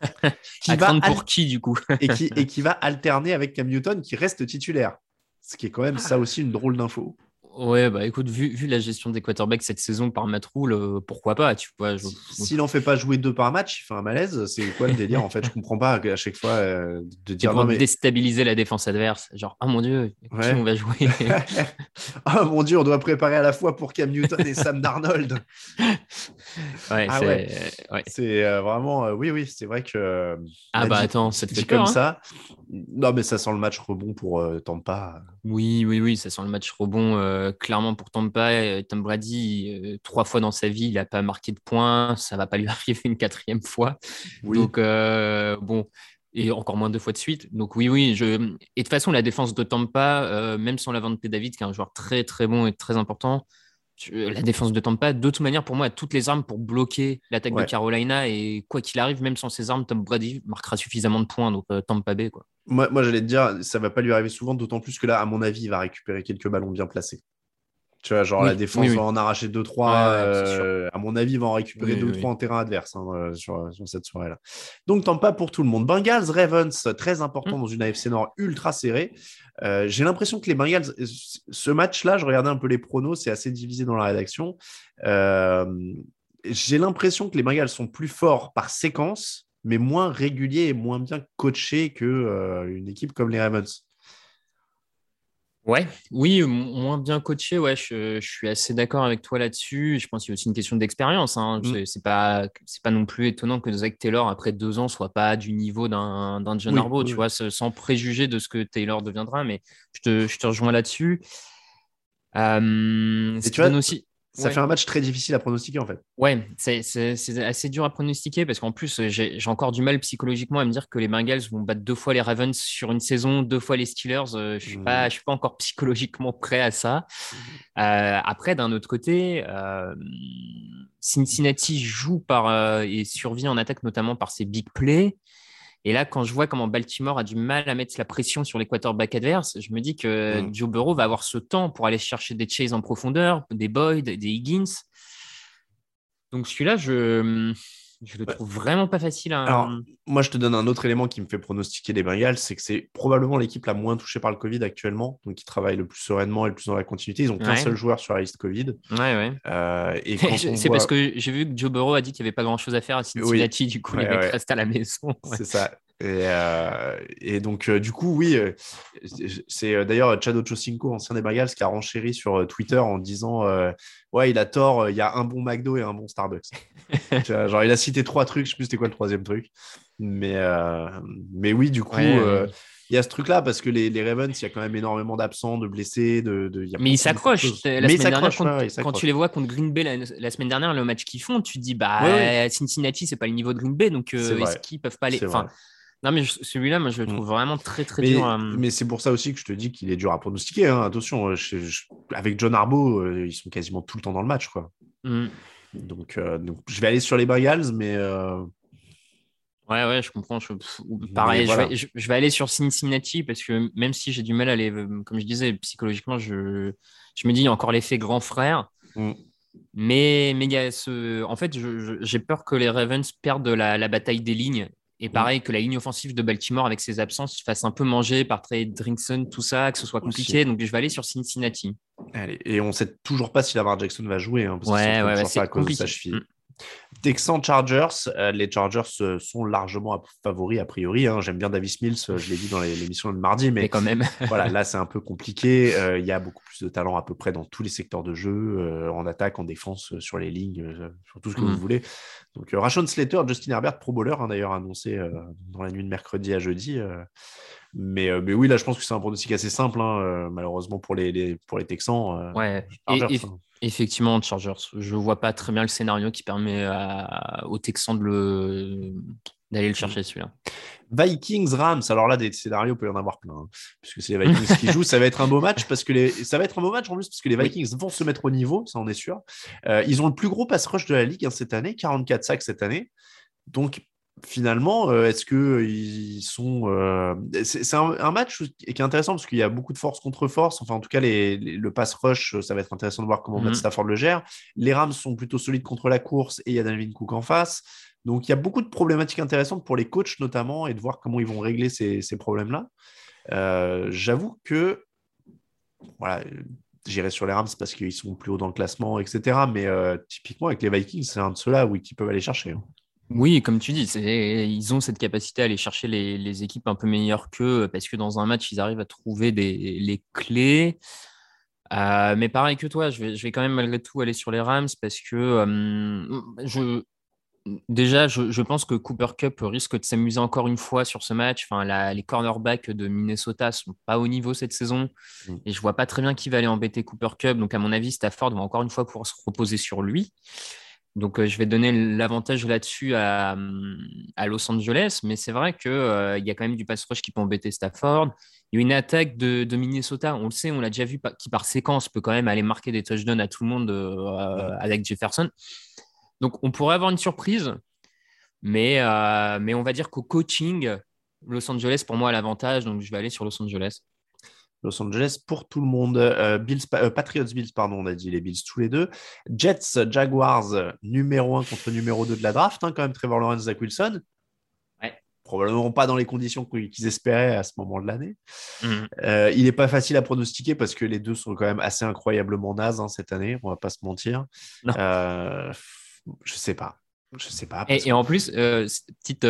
qui à va pour qui du coup? et, qui, et qui va alterner avec Cam Newton qui reste titulaire. Ce qui est quand même ça aussi une drôle d'info. Ouais, bah écoute, vu, vu, la gestion des quarterbacks cette saison par Matt Rule, euh, pourquoi pas tu vois, S'il n'en fait pas jouer deux par match, il fait un malaise. C'est quoi le délire En fait, je comprends pas à chaque fois euh, de dire. Non, mais... déstabiliser la défense adverse. Genre, oh mon dieu, qui on va jouer? Oh mon dieu, on doit préparer à la fois pour Cam Newton et Sam Darnold. ouais, ah c'est euh, vraiment. oui, oui, c'est vrai que. ah bah attends, ça te fait comme hein? ça. Non, mais ça sent le match rebond pour Tampa. Oui, oui, oui, ça sent le match rebond euh, clairement pour Tampa. Euh, Tom Brady, euh, trois fois dans sa vie, il n'a pas marqué de points. Ça va pas lui arriver une quatrième fois. Donc, bon, et encore moins deux fois de suite. Donc, oui, oui. Je... Et de toute façon, la défense de Tampa, même sans la vente de David, qui est un joueur très, très bon et très important, la défense de Tampa, de toute manière, pour moi, a toutes les armes pour bloquer l'attaque de Carolina. Et quoi qu'il arrive, même sans ces armes, Tom Brady marquera suffisamment de points. Donc, Tampa Bay, quoi. Moi, moi j'allais te dire, ça va pas lui arriver souvent, d'autant plus que là, à mon avis, il va récupérer quelques ballons bien placés. Tu vois, genre la défense va en arracher 2-3. Euh, à mon avis, il va en récupérer 2-3 en terrain adverse hein, euh, sur, cette soirée-là. Donc, pas pour tout le monde. Bengals, Ravens, très important mm. dans une AFC Nord ultra serrée. Euh, j'ai l'impression que les Bengals, ce match-là, je regardais un peu les pronos, c'est assez divisé dans la rédaction. j'ai l'impression que les Bengals sont plus forts par séquence mais moins régulier et moins bien coaché qu'une euh, équipe comme les Ravens. Ouais, oui, moins bien coaché. Ouais, je, suis assez d'accord avec toi là-dessus. Je pense qu'il y a aussi une question d'expérience. Hein. Mm. C'est pas, c'est pas non plus étonnant que Zach Taylor après deux ans soit pas du niveau d'un, John Harbaugh, tu vois, sans préjuger de ce que Taylor deviendra. Mais je te, je te rejoins là-dessus. Euh, et tu vois aussi. Ça fait un match très difficile à pronostiquer en fait. Ouais, c'est assez dur à pronostiquer parce qu'en plus, j'ai encore du mal psychologiquement à me dire que les Bengals vont battre deux fois les Ravens sur une saison, deux fois les Steelers. Euh, je ne suis, pas, je suis pas encore psychologiquement prêt à ça. Euh, après, d'un autre côté, euh, Cincinnati joue par, et survit en attaque notamment par ses big plays. Et là, quand je vois comment Baltimore a du mal à mettre la pression sur les quarterbacks adverses, je me dis que mm. Joe Burrow va avoir ce temps pour aller chercher des chases en profondeur, des Boyd, des Higgins. Donc celui-là, je, je le trouve vraiment pas facile. À... Alors, moi, je te donne un autre élément qui me fait pronostiquer les Bengals, c'est que c'est probablement l'équipe la moins touchée par le Covid actuellement, donc qui travaille le plus sereinement et le plus dans la continuité. Ils ont qu'un seul joueur sur la liste Covid. Ouais, ouais. Euh, c'est parce que j'ai vu que Joe Burrow a dit qu'il n'y avait pas grand-chose à faire à Cincinnati, du coup, il reste à la maison. C'est ça. Et, euh, et, donc, euh, du coup, oui, c'est d'ailleurs Chad Ochocinco, ancien des Bengals, qui a renchéri sur Twitter en disant Ouais, il a tort, il y a un bon McDo et un bon Starbucks. genre, il a cité trois trucs, je sais plus c'était quoi le troisième truc. Mais, euh, mais oui, du coup, euh, il y a ce truc-là parce que les, les Ravens, il y a quand même énormément d'absents, de blessés. De, de mais ils s'accrochent. La semaine dernière, quand, tu les vois contre Green Bay la, semaine dernière, le match qu'ils font, tu te dis bah Cincinnati, c'est pas le niveau de Green Bay, donc euh, est-ce qu'ils peuvent pas aller. Enfin, non, mais celui-là, moi, je le mm. trouve vraiment très, très dur. Mais c'est pour ça aussi que je te dis qu'il est dur à pronostiquer. Hein. Attention, avec John Arbo, ils sont quasiment tout le temps dans le match. Quoi. Mm. Donc, donc, je vais aller sur les Bengals, mais Ouais, ouais, je comprends. Pareil, je, vais, aller sur Cincinnati parce que même si j'ai du mal à aller, comme je disais, psychologiquement, je, je me dis encore l'effet grand frère. Mm. Mais, mais ce... en fait, j'ai peur que les Ravens perdent la, la, bataille des lignes Et pareil, que la ligne offensive de Baltimore, avec ses absences, se fasse un peu manger par Trey Drinkson, tout ça, que ce soit compliqué. Donc, je vais aller sur Cincinnati. Allez, et on sait toujours pas si Lamar Jackson va jouer. Hein, parce ouais, ouais, c'est à cause de sa. Texans Chargers, euh, les Chargers euh, sont largement favoris a priori. Hein. J'aime bien Davis Mills, euh, je l'ai dit dans l'émission de mardi, mais, quand même. voilà, là c'est un peu compliqué. Il y a beaucoup plus de talent à peu près dans tous les secteurs de jeu, en attaque, en défense, sur les lignes, sur tout ce que vous mm. voulez. Donc Rashon Slater, Justin Herbert, Pro Bowler, hein, d'ailleurs annoncé dans la nuit de mercredi à jeudi. Mais, mais, oui, là, je pense que c'est un pronostic assez simple, hein, malheureusement pour les, pour les Texans. ouais, et, Effectivement, Chargers. Je vois pas très bien le scénario qui permet aux Texans de d'aller le chercher celui-là. Vikings Rams. Alors là, des scénarios peut y en avoir plein, hein, puisque c'est les Vikings qui jouent. Ça va être un beau match parce que les... ça va être un beau match en plus parce que les Vikings vont se mettre au niveau, ça on est sûr. Euh, ils ont le plus gros pass rush de la ligue hein, cette année, 44 sacs cette année. Donc finalement, euh, est-ce que ils sont euh, C'est un, match qui est intéressant parce qu'il y a beaucoup de force contre force. Enfin, en tout cas, le pass rush, ça va être intéressant de voir comment Matt mhm. Stafford le gère. Les Rams sont plutôt solides contre la course et il y a Dalvin Cook en face. Donc, il y a beaucoup de problématiques intéressantes pour les coachs notamment et de voir comment ils vont régler ces, problèmes-là. Euh, j'avoue que voilà, j'irai sur les Rams parce qu'ils sont plus haut dans le classement, etc. Mais typiquement, avec les Vikings, c'est un de ceux-là où ils peuvent aller chercher. Hein. Oui, comme tu dis, ils ont cette capacité à aller chercher les, équipes un peu meilleures qu'eux parce que dans un match, ils arrivent à trouver des, les clés. Euh, mais pareil que toi, je vais, quand même malgré tout aller sur les Rams parce que euh, je, déjà, je, pense que Cooper Cup risque de s'amuser encore une fois sur ce match. Enfin, les cornerbacks de Minnesota sont pas au niveau cette saison mm. et je vois pas très bien qui va aller embêter Cooper Cup. Donc, à mon avis, Stafford va encore une fois pouvoir se reposer sur lui. Donc, euh, je vais donner l'avantage là-dessus à, Los Angeles, mais c'est vrai qu'il euh, y a quand même du pass rush qui peut embêter Stafford. Il y a une attaque de, Minnesota, on le sait, on l'a déjà vu, qui par séquence peut quand même aller marquer des touchdowns à tout le monde euh, avec Jefferson. Donc, on pourrait avoir une surprise, mais, mais on va dire qu'au coaching, Los Angeles, pour moi, a l'avantage, donc je vais aller sur Los Angeles. Los Angeles pour tout le monde. Euh, Bills, euh, Patriots Bills, pardon, on a dit les Bills tous les deux. Jets Jaguars, numéro 1 contre numéro 2 de la draft, hein, quand même Trevor Lawrence, Zach Wilson. Probablement pas dans les conditions qu'ils espéraient à ce moment de l'année. Mhm. Euh, il n'est pas facile à pronostiquer parce que les deux sont quand même assez incroyablement nazes hein, cette année, on va pas se mentir. je sais pas. Je sais pas. Et, en plus, petite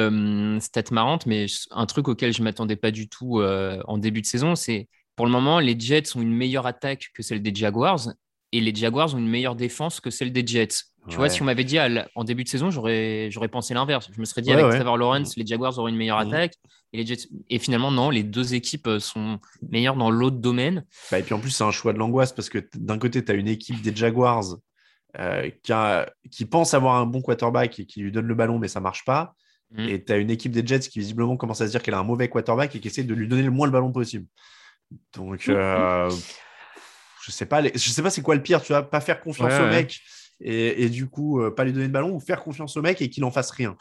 stat marrante, mais un truc auquel je m'attendais pas du tout en début de saison, c'est pour le moment, les Jets ont une meilleure attaque que celle des Jaguars et les Jaguars ont une meilleure défense que celle des Jets. Tu vois, si on m'avait dit en début de saison, j'aurais, j'aurais pensé l'inverse. Je me serais dit avec Trevor Lawrence, les Jaguars auraient une meilleure mhm. attaque et les Jets. Et finalement, non, les deux équipes euh, sont meilleures dans l'autre domaine. Bah, et puis en plus, c'est un choix de l'angoisse parce que d'un côté, tu as une équipe des Jaguars euh, qui, qui, pense avoir un bon quarterback et qui lui donne le ballon, mais ça marche pas. Mhm. Et tu as une équipe des Jets qui visiblement commence à se dire qu'elle a un mauvais quarterback et qui essaie de lui donner le moins le ballon possible. Donc, euh, je sais pas, je sais pas c'est quoi le pire, tu vois, pas faire confiance au mec et, du coup euh, pas lui donner de ballon ou faire confiance au mec et qu'il en fasse rien.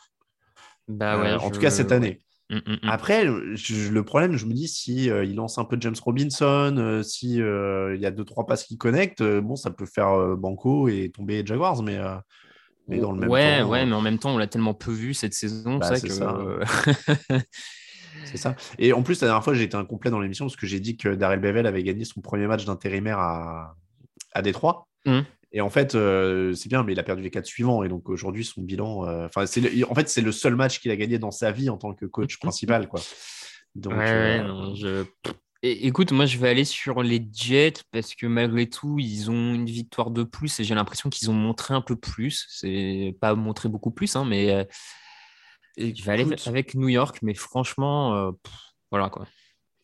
Bah ouais, euh, en tout cas cette année. Mm, mm, mm. Après, le problème, je me dis, si il lance un peu James Robinson, si il y a deux trois passes qui connectent, bon, ça peut faire banco et tomber Jaguars, mais, mais dans le même ouais, temps. Ouais, mais en même temps, on l'a tellement peu vu cette saison, bah, ça que. Ça. C'est ça. Et en plus, la dernière fois, j'ai été incomplet dans l'émission parce que j'ai dit que Darrell Bevel avait gagné son premier match d'intérimaire à, à Détroit. Mmh. Et en fait, euh, c'est bien, mais il a perdu les quatre suivants. Et donc aujourd'hui, son bilan. Euh, enfin, en fait, c'est le seul match qu'il a gagné dans sa vie en tant que coach principal. Quoi. Donc, euh, écoute, moi, je vais aller sur les Jets parce que malgré tout, ils ont une victoire de plus et j'ai l'impression qu'ils ont montré un peu plus. C'est pas montré beaucoup plus, hein, mais et je vais aller avec New York, mais franchement, euh, voilà quoi.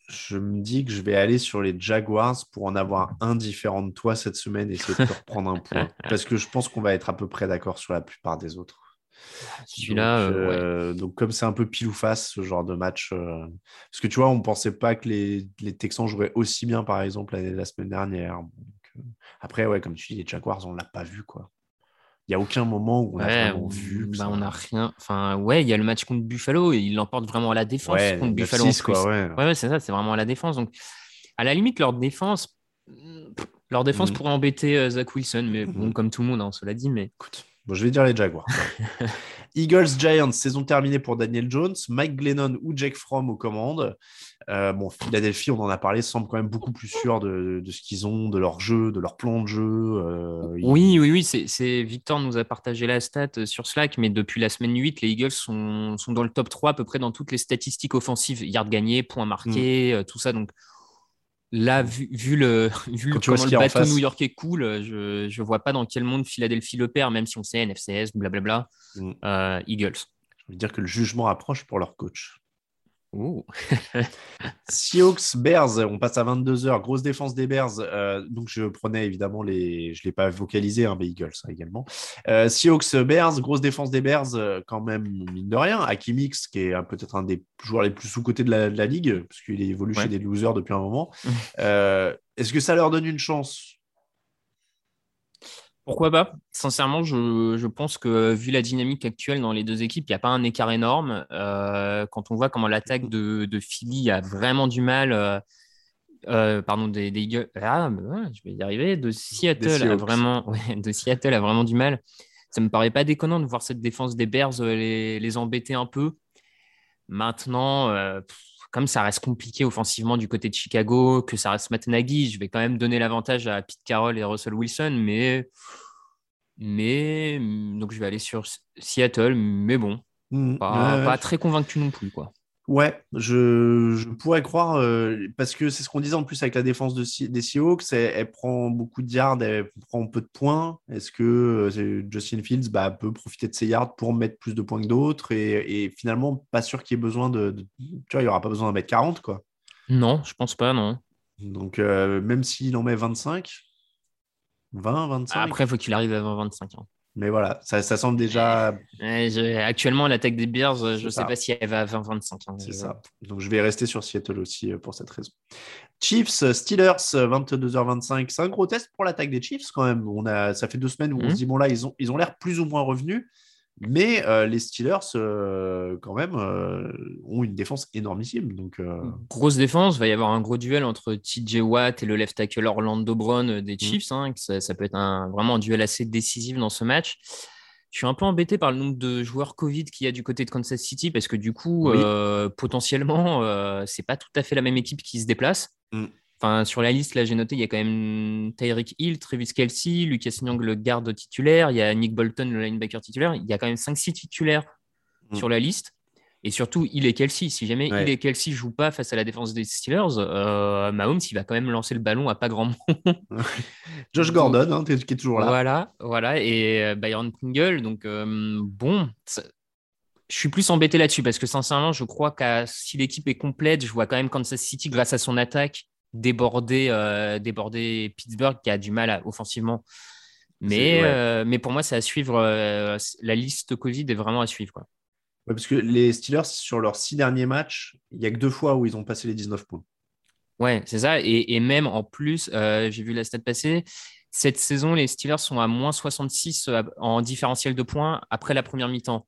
Je me dis que je vais aller sur les Jaguars pour en avoir un différent de toi cette semaine et essayer de te reprendre un point. Parce que je pense qu'on va être à peu près d'accord sur la plupart des autres. Celui-là, donc, euh, donc, comme c'est un peu pile ou face ce genre de match, euh, parce que tu vois, on ne pensait pas que les, les, Texans joueraient aussi bien, par exemple, la, la semaine dernière. après, ouais, comme tu dis, les Jaguars, on ne l'a pas vu, quoi. Il n'y a aucun moment où on a vu. Bah, on n'a rien. Enfin, ouais, il y a le match contre Buffalo et il l'emporte vraiment à la défense contre Buffalo. ouais, ouais, c'est ça, c'est vraiment à la défense. Donc, à la limite, leur défense, leur défense mm. pourrait embêter euh, Zach Wilson, mais bon, mm. comme tout le monde, hein, cela dit. Mais écoute, bon, je vais dire les Jaguars. Eagles Giants, saison terminée pour Daniel Jones, Mike Glennon ou Jake Fromm aux commandes. Euh, bon, Philadelphie, on en a parlé, semble quand même beaucoup plus sûr de, ce qu'ils ont, de leur jeu, de leur plan de jeu. Euh, oui, oui, oui, c'est Victor nous a partagé la stat euh, sur Slack, mais depuis la semaine 8, les Eagles sont, dans le top 3 à peu près dans toutes les statistiques offensives, yards gagnés, points marqués, mm. tout ça. Donc là, vu, le, vu comment le bateau new-yorkais cool, je ne vois pas dans quel monde Philadelphie le perd, même si on sait NFCS, blablabla. Mm. Eagles. Je veux dire que le jugement approche pour leur coach. Seahawks Bears, on passe à 22h, grosse défense des Bears. Euh, donc je prenais évidemment les, je l'ai pas vocalisé, hein, mais Eagles hein, également. Euh, Seahawks Bears, grosse défense des Bears, euh, quand même mine de rien. Akimix, qui est peut-être un des joueurs les plus sous cotés de la, ligue, parce qu'il évolue chez des losers depuis un moment. Est-ce que ça leur donne une chance? Pourquoi pas? Sincèrement, je, pense que vu la dynamique actuelle dans les deux équipes, il n'y a pas un écart énorme. Euh, quand on voit comment l'attaque de, de, Philly a vraiment du mal, euh, euh, pardon, des, des ah, je vais y arriver, de Seattle, a vraiment, de Seattle a vraiment du mal. Ça me paraît pas déconnant de voir cette défense des Bears les, les embêter un peu. Maintenant, comme ça reste compliqué offensivement du côté de Chicago, que ça reste Matt Nagy, je vais quand même donner l'avantage à Pete Carroll et Russell Wilson, mais, mais donc je vais aller sur Seattle, mais bon, mmh. pas, très convaincu non plus. quoi. Ouais, je, pourrais croire, euh, parce que c'est ce qu'on disait en plus avec la défense de, des Seahawks, elle, prend beaucoup de yards, elle prend peu de points. Est-ce que euh, Justin Fields bah, peut profiter de ses yards pour mettre plus de points que d'autres et, finalement, pas sûr qu'il y ait besoin de, Tu vois, il n'y aura pas besoin d'en mettre 40, quoi. Non, je pense pas, non. Donc, euh, même s'il en met 25, 20, 25. Après, il faut qu'il arrive à 20, 25. Mais voilà, ça, ça semble déjà. actuellement, l'attaque des Bears, je ne sais pas si elle va à 20-25. Hein, c'est ça. Donc je vais rester sur Seattle aussi euh, pour cette raison. Chiefs, Steelers, 22h25. C'est un gros test pour l'attaque des Chiefs quand même. On a, ça fait deux semaines où on se mhm. dit, bon là, ils ont ils ont l'air plus ou moins revenus. Mais euh, les Steelers, euh, quand même, euh, ont une défense énormissime. Donc, Grosse défense, il va y avoir un gros duel entre TJ Watt et le left tackle Orlando Brown des mm. Chiefs. Hein, ça, peut être un, vraiment un duel assez décisif dans ce match. Je suis un peu embêté par le nombre de joueurs Covid qu'il y a du côté de Kansas City parce que du coup, potentiellement, c'est pas tout à fait la même équipe qui se déplace. Mm. Enfin, sur la liste, là, j'ai noté, il y a quand même Tyreek Hill, Travis Kelsey, Lucas Nyang, le garde titulaire, il y a Nick Bolton, le linebacker titulaire. Il y a quand même 5-6 titulaires mm. sur la liste. Et surtout, il et Kelsey. Si jamais il et Kelsey ne jouent pas face à la défense des Steelers, euh, Mahomes, il va quand même lancer le ballon à pas grand monde. Josh Gordon, hein, qui est toujours là. Voilà, voilà. Et euh, Byron Pringle. Donc, euh, bon, je suis plus embêté là-dessus parce que sincèrement, je crois que si l'équipe est complète, je vois quand même Kansas City, grâce à son attaque, déborder, euh, déborder Pittsburgh qui a du mal offensivement. Mais, euh, mais pour moi, c'est à suivre. Euh, la liste Covid est vraiment à suivre. Quoi. parce que les Steelers, sur leurs six derniers matchs, il n'y a que deux fois où ils ont passé les 19 points. Ouais, c'est ça. Et, et, même en plus, j'ai vu la stat passer. Cette saison, les Steelers sont à moins 66 en différentiel de points après la première mi-temps.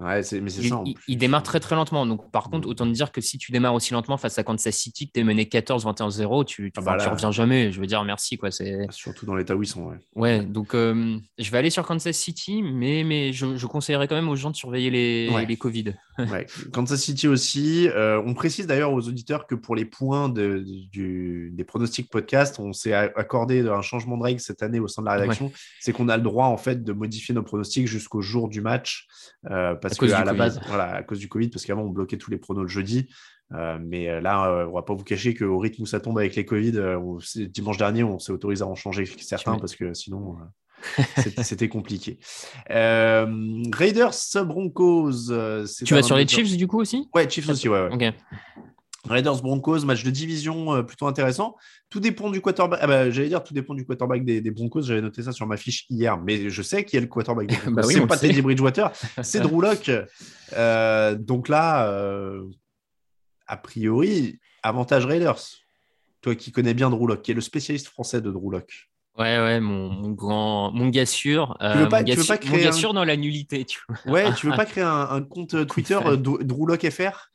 Ouais, mais c'est ça. Il, démarre très très lentement. Donc, par contre, autant te dire que si tu démarres aussi lentement face à Kansas City, que tu es mené 14-21-0, tu, tu, ah bah reviens jamais. Je veux dire, merci. Quoi. Surtout dans l'état où ils sont. Ouais, ouais donc euh, je vais aller sur Kansas City, mais, mais je, je, conseillerais quand même aux gens de surveiller les, les Covid. Ouais. Kansas City aussi. Euh, on précise d'ailleurs aux auditeurs que pour les points de, du, des pronostics podcast, on s'est accordé un changement de règle cette année au sein de la rédaction. C'est qu'on a le droit en fait de modifier nos pronostics jusqu'au jour du match. Euh, parce que à la base, voilà, à cause du Covid, parce qu'avant on bloquait tous les pronos le jeudi. Euh, mais euh, là, on on va pas vous cacher qu'au rythme où ça tombe avec les Covid, dimanche dernier, on s'est autorisé à en changer certains parce que sinon, c'était compliqué. Raiders Broncos. tu vas sur les Chiefs du coup aussi? Ouais, Chiefs aussi, ouais. ouais. Raiders Broncos, match de division euh, plutôt intéressant. Tout dépend du quarterback. Ah bah, j'allais dire tout dépend du quarterback des, Broncos. J'avais noté ça sur ma fiche hier, mais je sais qui est le quarterback des Broncos. bah c'est pas Teddy Bridgewater, c'est Drew Lock. Euh, donc là, euh, a priori, avantage Raiders. Toi qui connais bien Drew Lock, qui est le spécialiste français de Drew Lock. Ouais, ouais, mon, grand, mon gars sûr. tu veux pas, veux pas créer mon sûr dans la nullité. Tu Ouais, tu veux pas créer un, compte Twitter Drew Lock FR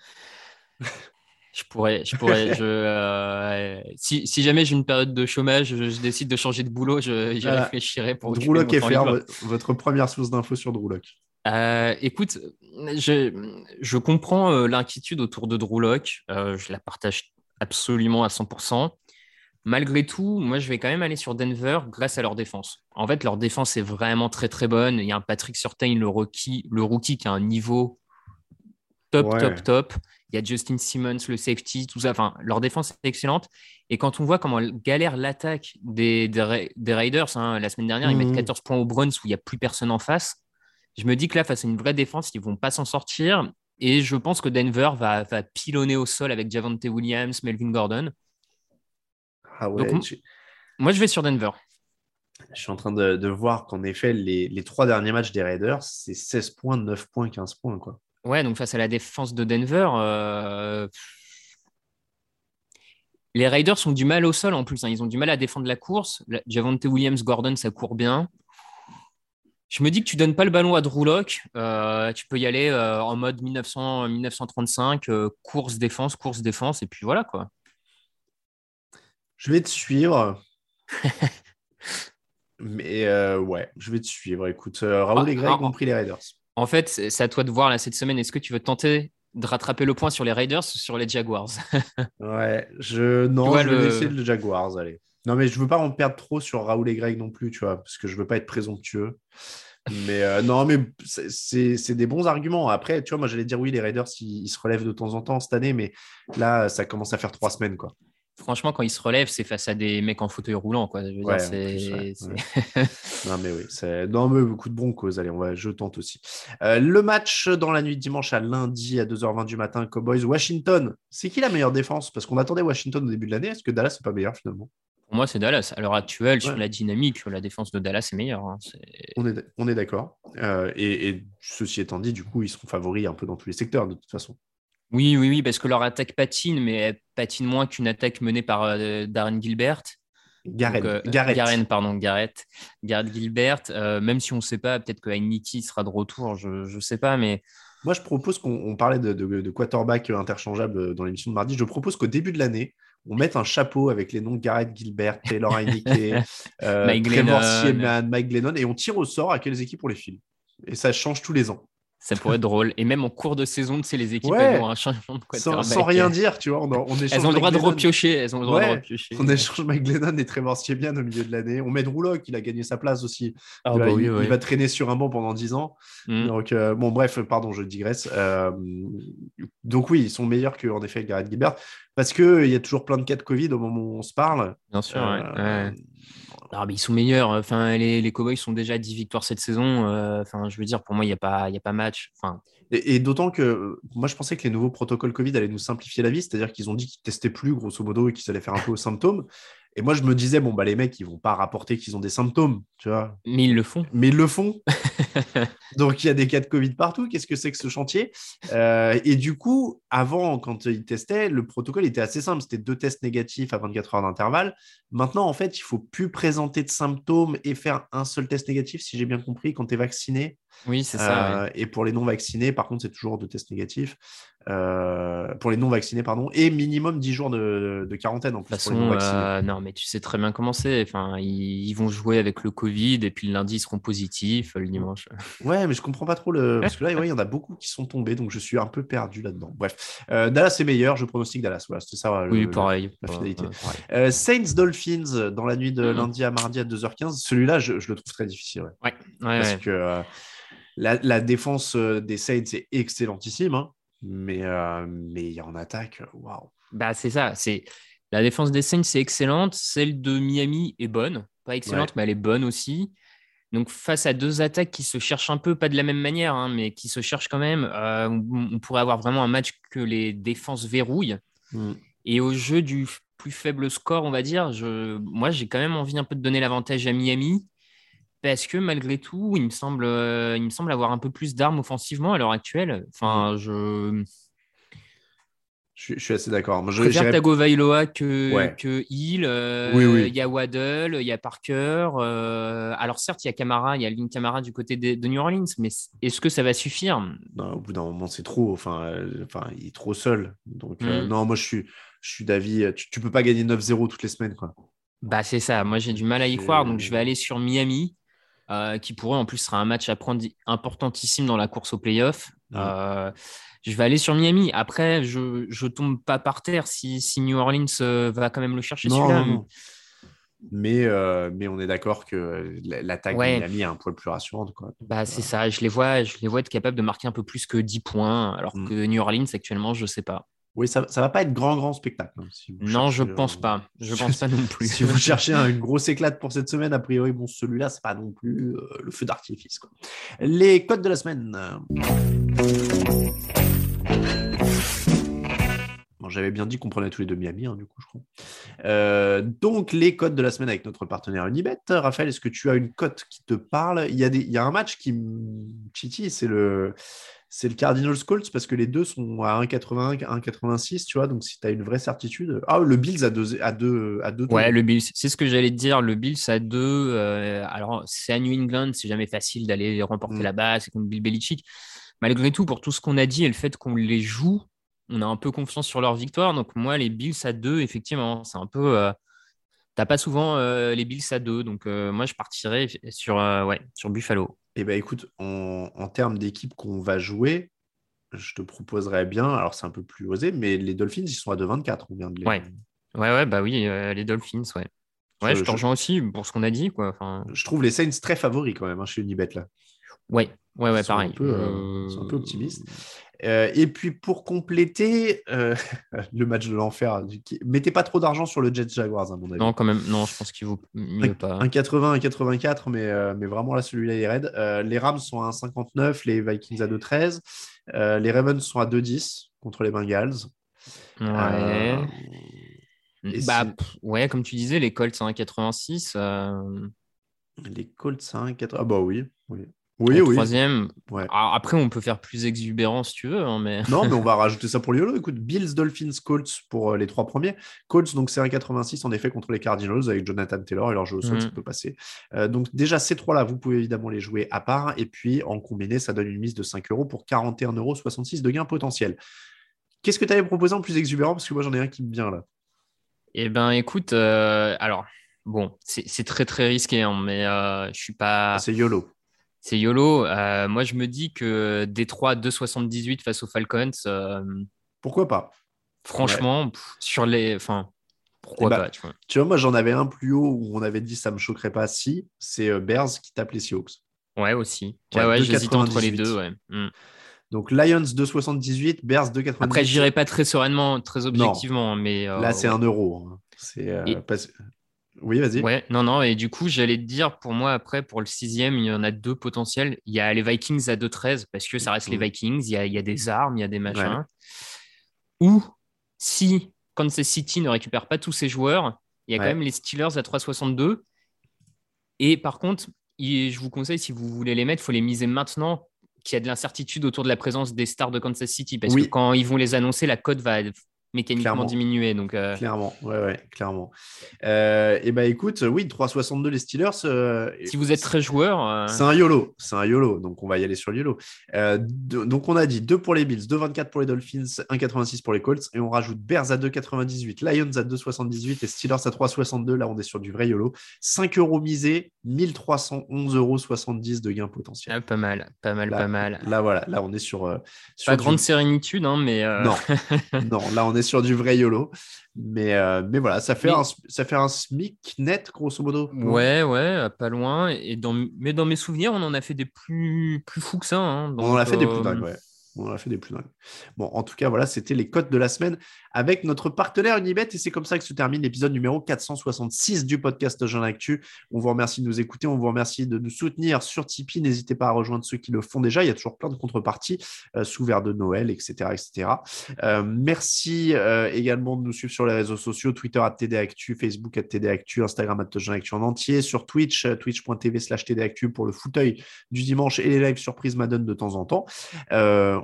je pourrais, je pourrais, je, euh, si, si, jamais j'ai une période de chômage, je, décide de changer de boulot, j'y réfléchirai pour. Drewlock FR, votre première source d'infos sur. Euh, écoute, je, je comprends euh, l'inquiétude autour de. Euh, je la partage absolument à 100%. Malgré tout, moi, je vais quand même aller sur Denver grâce à leur défense. En fait, leur défense est vraiment très, très bonne. Il y a un Patrick Surtain, le rookie, le rookie qui a un niveau top, Ouais. top, top. Il y a Justin Simmons, le safety, tout ça. Enfin, leur défense est excellente. Et quand on voit comment galère l'attaque des, des, Ra- des Raiders, hein, la semaine dernière, ils Mhm. mettent 14 points au Browns où il n'y a plus personne en face. Je me dis que là, face à une vraie défense, ils vont pas s'en sortir. Et je pense que Denver va, va pilonner au sol avec Javante Williams, Melvin Gordon. Ah Donc, Moi, je vais sur Denver. je suis en train de, de voir qu'en effet, les, les trois derniers matchs des Raiders, c'est 16 points, 9 points, 15 points. Quoi. Ouais, donc face à la défense de Denver, euh, les Raiders ont du mal au sol en plus. hein. Ils ont du mal à défendre la course. Javante Williams, Gordon, ça court bien. Je me dis que tu donnes pas le ballon à Drew euh, tu peux y aller euh, en mode 1900, 1935, euh, course, défense, course, défense, et puis voilà quoi. Je vais te suivre. Mais euh, ouais, je vais te suivre. Écoute, euh, Raoul Ah, et Greg ah, ont pris les Raiders. En fait, c'est à toi de voir là cette semaine. Est-ce que tu veux tenter de rattraper le point sur les Raiders ou sur les Jaguars? Ouais, je non, Tu vois je vais le- laisser le Jaguars, allez. Non, mais je veux pas en perdre trop sur Raoul et Greg non plus, tu vois, parce que je veux pas être présomptueux. Mais euh, non, mais c'est des bons arguments. Après, tu vois, moi j'allais dire oui, les Raiders ils, ils se relèvent de temps en temps cette année, mais là ça commence à faire trois semaines, quoi. Franchement, quand ils se relèvent, c'est face à des mecs en fauteuil roulant. Quoi. Je veux Ouais, dire, en c'est- plus, ouais, c'est- Non, mais oui, c'est non, mais beaucoup de broncos. Allez, on va, je tente aussi. Euh, le match dans la nuit de dimanche à lundi à 2h20 du matin, Cowboys, Washington. C'est qui la meilleure défense? Parce qu'on attendait Washington au début de l'année. Est-ce que Dallas c'est pas meilleur finalement? Pour moi, c'est Dallas. À l'heure actuelle, sur la dynamique, la défense de Dallas est meilleure. hein. Est, on est d'accord. Euh, et, et ceci étant dit, du coup, ils seront favoris un peu dans tous les secteurs de toute façon. Oui, oui, oui, parce que leur attaque patine, mais elle patine moins qu'une attaque menée par euh, Darren Gilbert. Gareth, euh. Garen, pardon, Garrett. Garrett Gilbert. Euh, même si on ne sait pas, peut-être que Heineke sera de retour, je ne sais pas, mais Moi, je propose qu'on on parlait de, de, de quarterback interchangeable dans l'émission de mardi. Je propose qu'au début de l'année, on mette un chapeau avec les noms de Garrett Gilbert, Taylor Heineke, euh, Mike Trevor Mike Glennon, et on tire au sort à quelles équipes on les file. Et ça change tous les ans. Ça pourrait être drôle. Et même en cours de saison, tu sais, les équipes Ouais. elles ont un changement de Sans, quarterback. sans rien dire, tu vois. On, on échange Elles ont le droit de repiocher. Elles ont le droit Ouais. de repiocher. On échange Mike Glennon et Trevor Siemian au milieu de l'année. On met Drew Lock, il a gagné sa place aussi. Ah, bah il, oui, il va traîner sur un banc pendant 10 ans. Mm. Donc, euh, bon, bref, pardon, je digresse. Euh, donc, oui, ils sont meilleurs que, en effet, Garrett Gilbert parce qu'il y a toujours plein de cas de Covid au moment où on se parle. Bien sûr, ouais. Euh, ouais. Ah, mais ils sont meilleurs. Enfin, les, Cowboys sont déjà à 10 victoires cette saison. Euh, Enfin, je veux dire, pour moi, il n'y a, pas- y a pas match. Enfin, Et, et d'autant que moi, je pensais que les nouveaux protocoles Covid allaient nous simplifier la vie, c'est-à-dire qu'ils ont dit qu'ils testaient plus, grosso modo, et qu'ils allaient faire un peu aux symptômes. Et moi, je me disais, bon, bah, les mecs, ils vont pas rapporter qu'ils ont des symptômes, tu vois. mais ils le font. Mais ils le font. Donc, il y a des cas de Covid partout. Qu'est-ce que c'est que ce chantier? Euh, Et du coup, avant, quand ils testaient, le protocole était assez simple. C'était deux tests négatifs à 24 heures d'intervalle. Maintenant, en fait, il faut plus présenter de symptômes et faire un seul test négatif, si j'ai bien compris, quand tu es vacciné. Oui, c'est ça. ouais. Euh, Et pour les non-vaccinés, par contre, c'est toujours deux tests négatifs. Euh, pour les non-vaccinés, pardon. Et minimum 10 jours de, de quarantaine en De plus toute pour les façon, euh, non, mais tu sais très bien comment c'est. Enfin, ils, ils vont jouer avec le Covid et puis le lundi, ils seront positifs. Le dimanche. Ouais, mais je comprends pas trop le. Parce que là, ouais, il y en a beaucoup qui sont tombés, donc je suis un peu perdu là-dedans. Bref, Euh, Dallas est meilleur, je pronostique Dallas. Voilà, c'était ça. le- Oui, pareil. la finalité. ouais, Saints Dolphins dans la nuit de Mhm. lundi à mardi à 2h15. Celui-là, je, je le trouve très difficile. ouais. Ouais, Parce que la, la défense des Saints est excellentissime, hein, mais euh, mais en attaque, waouh. Bah, c'est ça. C'est la défense des Saints, c'est excellente. Celle de Miami est bonne, pas excellente, Ouais. mais elle est bonne aussi. Donc face à deux attaques qui se cherchent un peu, pas de la même manière, hein, mais qui se cherchent quand même, euh, on, pourrait avoir vraiment un match que les défenses verrouillent. Mm. Et au jeu du plus faible score, on va dire, je, moi j'ai quand même envie un peu de donner l'avantage à Miami. Parce que malgré tout, il me semble, euh, il me semble avoir un peu plus d'armes offensivement à l'heure actuelle. Enfin, je, Je, suis- je suis assez d'accord. Je je- préfère Tagovailoa que, Ouais. que Hill. euh, Oui, oui. Il y a Waddle, il y a Parker. euh, alors certes, il y a Camara, il y a Lynn Camara du côté de, de New Orleans, mais est-ce que ça va suffire? Non, au bout d'un moment, c'est trop. Enfin, euh, enfin, il est trop seul. Donc, Mm. non, moi, je suis, je suis d'avis. Tu, tu peux pas gagner 9-0 toutes les semaines, quoi. Bah c'est ça. Moi j'ai du mal à y croire, donc je vais aller sur Miami. Qui pourrait en plus sera un match à prendre importantissime dans la course au playoff. Mm. je vais aller sur Miami. Après, je ne tombe pas par terre si, si New Orleans va quand même le chercher celui-là. Mais, euh, mais on est d'accord que l'attaque de Miami est un poil plus rassurante. Quoi. bah, c'est ça, je les, vois, je les vois être capables de marquer un peu plus que 10 points, alors mm. que New Orleans, actuellement, je ne sais pas. Oui, ça ne va pas être grand, grand spectacle. Hein, non, je pense pas. Je pense pas non plus. si vous cherchez une grosse éclate pour cette semaine, a priori, bon, celui-là, c'est pas non plus euh, le feu d'artifice. Les codes de la semaine. J'avais bien dit qu'on prenait tous les deux Miami, hein, du coup, je crois. Euh, donc, les cotes de la semaine avec notre partenaire Unibet. Raphaël, est-ce que tu as une cote qui te parle? Il y, a des, il y a un match qui me chiti, c'est le, c'est le Cardinals Colts parce que les deux sont à 1,81, 1,86, tu vois. Donc, si tu as une vraie certitude. Ah, le Bills à 2 à deux, à deux Ouais, le Bills, c'est ce que j'allais te dire. Le Bills à 2. Euh, alors, c'est à New England, c'est jamais facile d'aller remporter mm. là-bas. C'est comme Bill Belichick. Malgré tout, pour tout ce qu'on a dit et le fait qu'on les joue, on a un peu confiance sur leur victoire. Donc, moi, les Bills à 2, effectivement, c'est un peu. Euh, T'as pas souvent euh, les Bills à 2. Donc, moi, je partirais sur, ouais, sur Buffalo. Eh bien, écoute, en, termes d'équipe qu'on va jouer, je te proposerais bien. Alors, c'est un peu plus osé, mais les Dolphins, ils sont à 2,24. On vient de les. Ouais, ouais, ouais bah oui, les Dolphins, ouais. Ouais, je, te rejoins aussi pour ce qu'on a dit. Quoi. Enfin... Je trouve les Saints très favoris quand même hein, chez Unibet là. Ouais, ouais, ouais, pareil. Un peu, un peu optimistes. Euh, et puis pour compléter euh, le match de l'enfer, mettez pas trop d'argent sur le Jets Jaguars à mon avis. Non, quand même, non, je pense qu'il vaut mieux pas. Un 80, un 84, mais, euh, mais vraiment là, celui-là est raide. les Rams sont à 1,59, les Vikings à 2,13. les Ravens sont à 2,10 contre les Bengals. Ouais. bah, ouais, comme tu disais, les Colts à 1,86. Les Colts à 1,80. Ah bah oui. oui. Oui, oui. Troisième. après, on peut faire plus exubérant si tu veux. Hein, mais... non, mais on va rajouter ça pour le YOLO. Écoute, Bills, Dolphins, Colts pour euh, les trois premiers. Colts, donc c'est 1,86 en effet contre les Cardinals avec Jonathan Taylor et leur jeu au sol, ça mm. peut passer. Euh, donc déjà, ces trois-là, vous pouvez évidemment les jouer à part. Et puis en combiné, ça donne une mise de 5 euros pour 41,66 euros de gain potentiel. Qu'est-ce que tu avais proposé en plus exubérant? Parce que moi, j'en ai un qui me vient là. Eh ben, écoute, euh, alors, bon, c'est très très risqué, hein, mais je suis pas. Ah, c'est YOLO c'est YOLO. Euh, moi, je me dis que Détroit 2,78 face aux Falcons. Euh, pourquoi pas? Franchement, sur les. Enfin, pourquoi eh ben, pas tu vois. moi, j'en avais un plus haut où on avait dit ça me choquerait pas si. C'est euh, Bears qui tape les Seahawks. Ouais, aussi. Ouais, ouais, j'hésite entre les deux. Ouais. Mm. Donc Lions 2,78, Bears 2,98. Après, j'irai pas très sereinement, très objectivement. mais Là, c'est un euro. Hein. C'est oui, vas-y. Ouais, non, non, et du coup, j'allais te dire, pour moi, après, pour le sixième, il y en a deux potentiels. Il y a les Vikings à 2-13, parce que ça reste les Vikings, il y, a, des armes, il y a des machins. Ou si Kansas City ne récupère pas tous ses joueurs, il y a quand même les Steelers à 3,62. Et par contre, je vous conseille, si vous voulez les mettre, il faut les miser maintenant, qu'il y a de l'incertitude autour de la présence des stars de Kansas City, parce que quand ils vont les annoncer, la cote va mécaniquement diminué. Donc, euh, Clairement, ouais, ouais, clairement. Euh, et bah écoute, oui, 3,62 les Steelers. Euh, si vous êtes très joueur. C'est un YOLO, c'est un YOLO, donc on va y aller sur le YOLO. donc on a dit 2 pour les Bills, 2,24 pour les Dolphins, 1,86 pour les Colts, et on rajoute Bears à 2,98, Lions à 2,78 et Steelers à 3,62. Là, on est sur du vrai YOLO. 5 euros misés, 1311,70 euros de gain potentiel. Ah, pas mal, pas mal, pas mal. Là, voilà, là, on est sur. sur pas grande sérénitude, hein, mais. Non, non, là, on est sur du vrai YOLO. Mais, euh, mais voilà, ça fait, un, ça fait un SMIC net, grosso modo. Ouais, ouais, pas loin. Et dans, mais dans mes souvenirs, on en a fait des plus, plus fous que ça. Hein. on en a fait des plus euh, dingues, ouais. On a fait des plus dingues. Bon, en tout cas, voilà, c'était les cotes de la semaine avec notre partenaire Unibet. Et c'est comme ça que se termine l'épisode numéro 466 du podcast Jean Actu. On vous remercie de nous écouter. On vous remercie de nous soutenir sur Tipeee. N'hésitez pas à rejoindre ceux qui le font déjà. Il y a toujours plein de contreparties euh, sous verre de Noël, etc. etc. Euh, merci euh, également de nous suivre sur les réseaux sociaux Twitter à TD Actu, Facebook à TD Actu, Instagram à Jean Actu en entier, sur Twitch, twitch.tv slash TD Actu pour le fauteuil du dimanche et les lives surprises Madone de temps en temps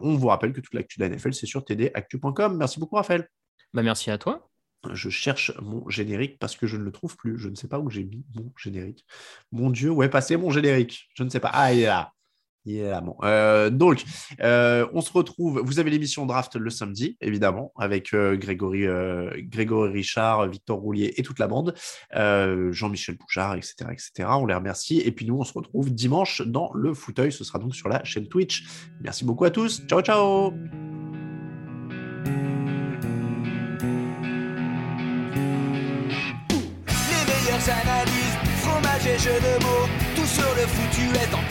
on vous rappelle que toute l'actu de la NFL, c'est sur tdactu.com. Merci beaucoup, Raphaël. Bah, merci à toi. Je cherche mon générique parce que je ne le trouve plus. Je ne sais pas où j'ai mis mon générique. Mon Dieu, où est passé mon générique? Je ne sais pas. Ah, il est là. Évidemment. Euh, donc, euh, on se retrouve. Vous avez l'émission draft le samedi, évidemment, avec euh, Grégory, Grégory Richard, Victor Roulier et toute la bande, Jean-Michel Bouchard, etc., etc. On les remercie. Et puis nous, on se retrouve dimanche dans le fauteuil. Ce sera donc sur la chaîne Twitch. Merci beaucoup à tous. Ciao, ciao. Les meilleures analyses, fromage et jeux de mots, tout sur le foutu est en